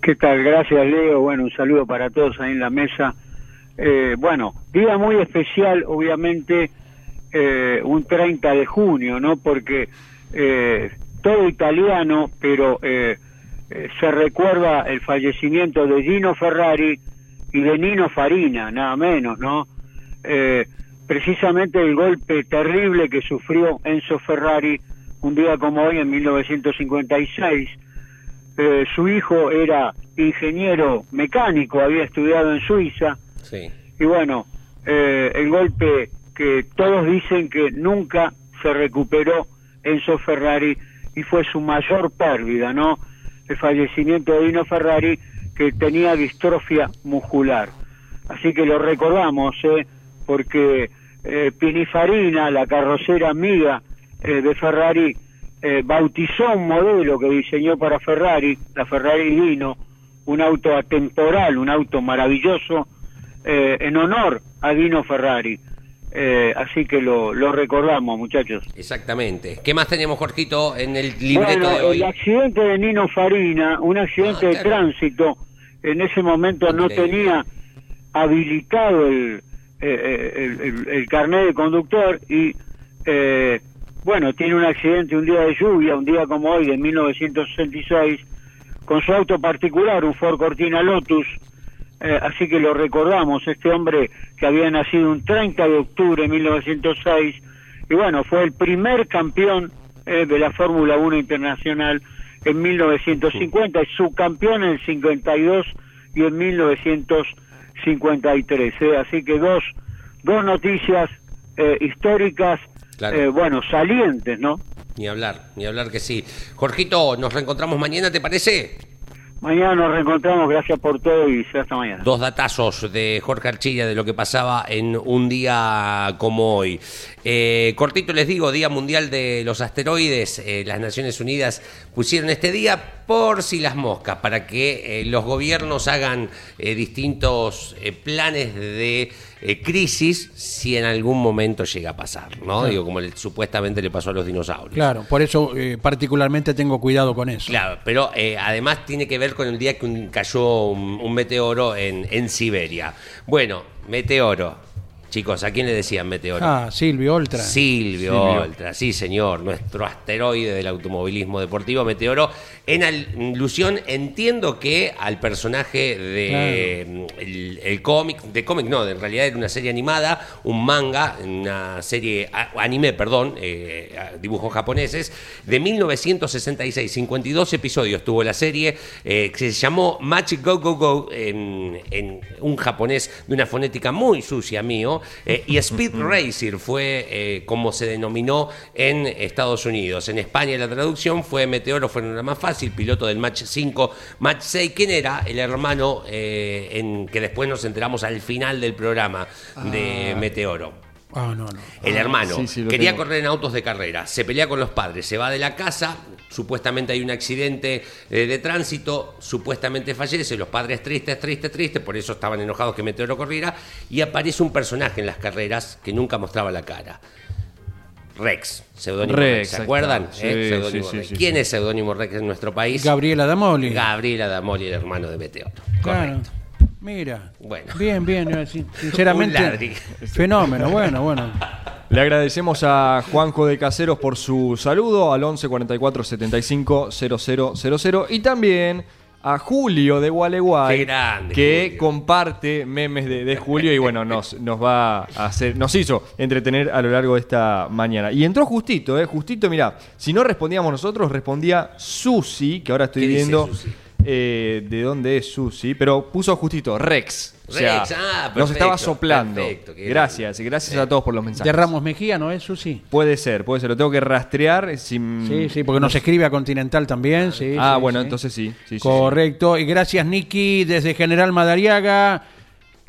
¿Qué tal? Gracias, Leo. Bueno, un saludo para todos ahí en la mesa. Eh, bueno, día muy especial, obviamente, eh, un 30 de junio, ¿no? Porque eh, todo italiano, pero eh, se recuerda el fallecimiento de Gino Ferrari y de Nino Farina, nada menos, ¿no? Precisamente el golpe terrible que sufrió Enzo Ferrari un día como hoy en 1956. Eh, su hijo era ingeniero mecánico, había estudiado en Suiza, Y bueno, eh, el golpe que todos dicen que nunca se recuperó Enzo Ferrari y fue su mayor pérdida, ¿no? El fallecimiento de Dino Ferrari que tenía distrofia muscular. Así que lo recordamos, ¿eh? Porque eh, Pininfarina, la carrocera amiga eh, de Ferrari, eh, bautizó un modelo que diseñó para Ferrari, la Ferrari Dino, un auto atemporal, un auto maravilloso, eh, en honor a Dino Ferrari. Eh, así que lo, lo recordamos, muchachos. Exactamente. ¿Qué más tenemos, Jorgito, en el libreto Bueno, de hoy? el accidente de Nino Farina, un accidente Ah, de tránsito, en ese momento no tenía habilitado el, eh, eh, el, el- el carnet de conductor y, eh, bueno, tiene un accidente un día de lluvia, un día como hoy, de 1966, con su auto particular, un Ford Cortina Lotus, eh, así que lo recordamos, este hombre que había nacido un 30 de octubre de 1906, y bueno, fue el primer campeón eh, de la Fórmula 1 internacional en 1950, y subcampeón en el 52 y en 1953, eh, así que dos, dos noticias eh, históricas, Claro. eh, bueno, salientes, ¿no? Ni hablar, ni hablar que sí. Jorgito, nos reencontramos mañana, ¿te parece? Mañana nos reencontramos, gracias por todo y hasta mañana. Dos datazos de Jorge Archilla de lo que pasaba en un día como hoy. Eh, cortito les digo, Día Mundial de los Asteroides. Eh, las Naciones Unidas pusieron este día por si las moscas, para que eh, los gobiernos hagan eh, distintos planes de eh, crisis si en algún momento llega a pasar, ¿no? Digo, como le- supuestamente le pasó a los dinosaurios. Claro, por eso eh, particularmente tengo cuidado con eso. Claro, pero eh, además tiene que ver con el día que un- cayó un, un meteoro en, en Siberia. Bueno, meteoro. Chicos, ¿a quién le decían meteoro? Ah, Silvio Oltra. Silvio, Oltra, sí señor, nuestro asteroide del automovilismo deportivo Meteoro, en alusión, entiendo que al personaje de el, el cómic, de cómic no, en realidad era una serie animada, un manga, una serie anime, perdón, eh, dibujos japoneses, de 1966, 52 episodios tuvo la serie, eh, que se llamó Match Go Go Go, en, en un japonés de una fonética muy sucia mío, eh, y Speed Racer fue eh, como se denominó en Estados Unidos. En España la traducción fue Meteoro, fue la más fácil, piloto del Match 5, Match 6, ¿quién era? El hermano eh, en que después nos enteramos al final del programa de Meteoro. Ah, no, no. El hermano sí, sí, lo quería tengo. correr en autos de carrera, se pelea con los padres, se va de la casa, supuestamente hay un accidente eh, de tránsito, supuestamente fallece, los padres tristes, tristes, tristes, por eso estaban enojados que Meteoro corriera, y aparece un personaje en las carreras que nunca mostraba la cara. Rex, seudónimo Rex, Rex, ¿se acuerdan? Eh, Sí, sí, Rex. ¿Quién es seudónimo Rex en nuestro país? Gabriela Damoli. Gabriela Damoli, el hermano de Meteoro. Claro. Mira. Bueno. Bien, bien. eh, Sinceramente. Un ladri. Fenómeno, bueno, bueno. Le agradecemos a Juanjo de Caseros por su saludo al 11 44 75 0000 y también a Julio de Gualeguay Qué grande, que Julio. comparte memes de, de Julio y bueno, nos, nos va a hacer, nos hizo entretener a lo largo de esta mañana. Y entró justito, eh, justito, mira, si no respondíamos nosotros, respondía Susi, que ahora estoy ¿Qué dice viendo. Susi? Eh, de dónde es Susi, pero puso justito Rex. O sea, Rex, ah, nos estaba soplando. perfecto, gracias, y gracias a todos por los mensajes. De Ramos Mejía, ¿no es, Susi? Puede ser, puede ser. Lo tengo que rastrear. Sin... Sí, sí, porque nos escribe a Continental también. Sí, Ah, sí, bueno, sí. entonces sí. sí, sí, Correcto. Y gracias, Nicky, desde General Madariaga.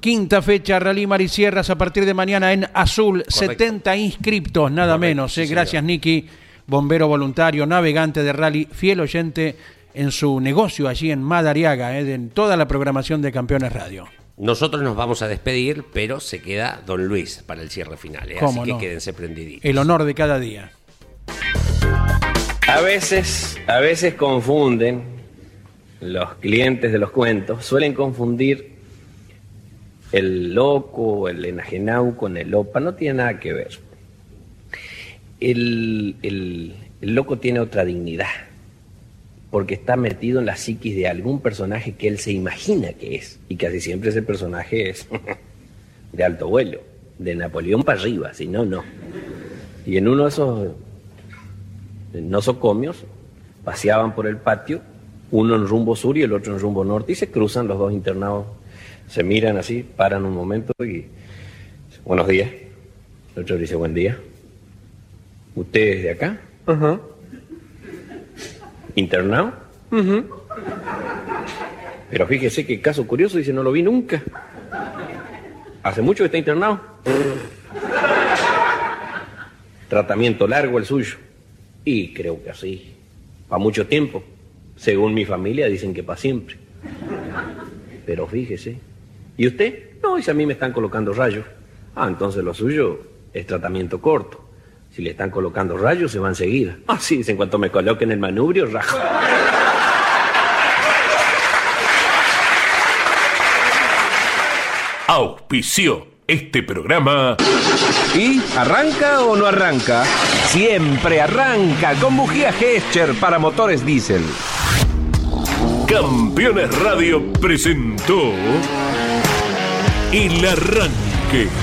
Quinta fecha, Rally Marisierras a partir de mañana en Azul. 70 inscriptos, nada menos. eh. Gracias, Nicky, bombero voluntario, navegante de rally, fiel oyente en su negocio allí en Madariaga, eh, en toda la programación de Campeones Radio. Nosotros nos vamos a despedir, pero se queda Don Luis para el cierre final. ¿eh? Así ¿Cómo que no? quédense prendiditos. El honor de cada día. A veces, a veces confunden los clientes de los cuentos, suelen confundir el loco, el enajenau con el opa, no tiene nada que ver. El, el- el loco tiene otra dignidad, porque está metido en la psiquis de algún personaje que él se imagina que es, y casi siempre ese personaje es de alto vuelo, de Napoleón para arriba, si no, no. Y en uno de esos nosocomios paseaban por el patio, uno en rumbo sur y el otro en rumbo norte, y se cruzan los dos internados, se miran así, paran un momento y buenos días. El otro dice buen día. ¿Usted es de acá? ¿Internado? Pero fíjese que caso curioso, dice, no lo vi nunca. ¿Hace mucho que está internado? Tratamiento largo el suyo. Y creo que así. Para mucho tiempo. Según mi familia dicen que para siempre. Pero fíjese. ¿Y usted? No, dice a mí me están colocando rayos. Ah, entonces lo suyo es tratamiento corto. Si le están colocando rayos, se va enseguida. Ah, sí, en cuanto me coloquen el manubrio, rajo. Auspició este programa. ¿Y arranca o no arranca? Siempre arranca con bujía Gescher para motores diésel. Campeones Radio presentó El Arranque.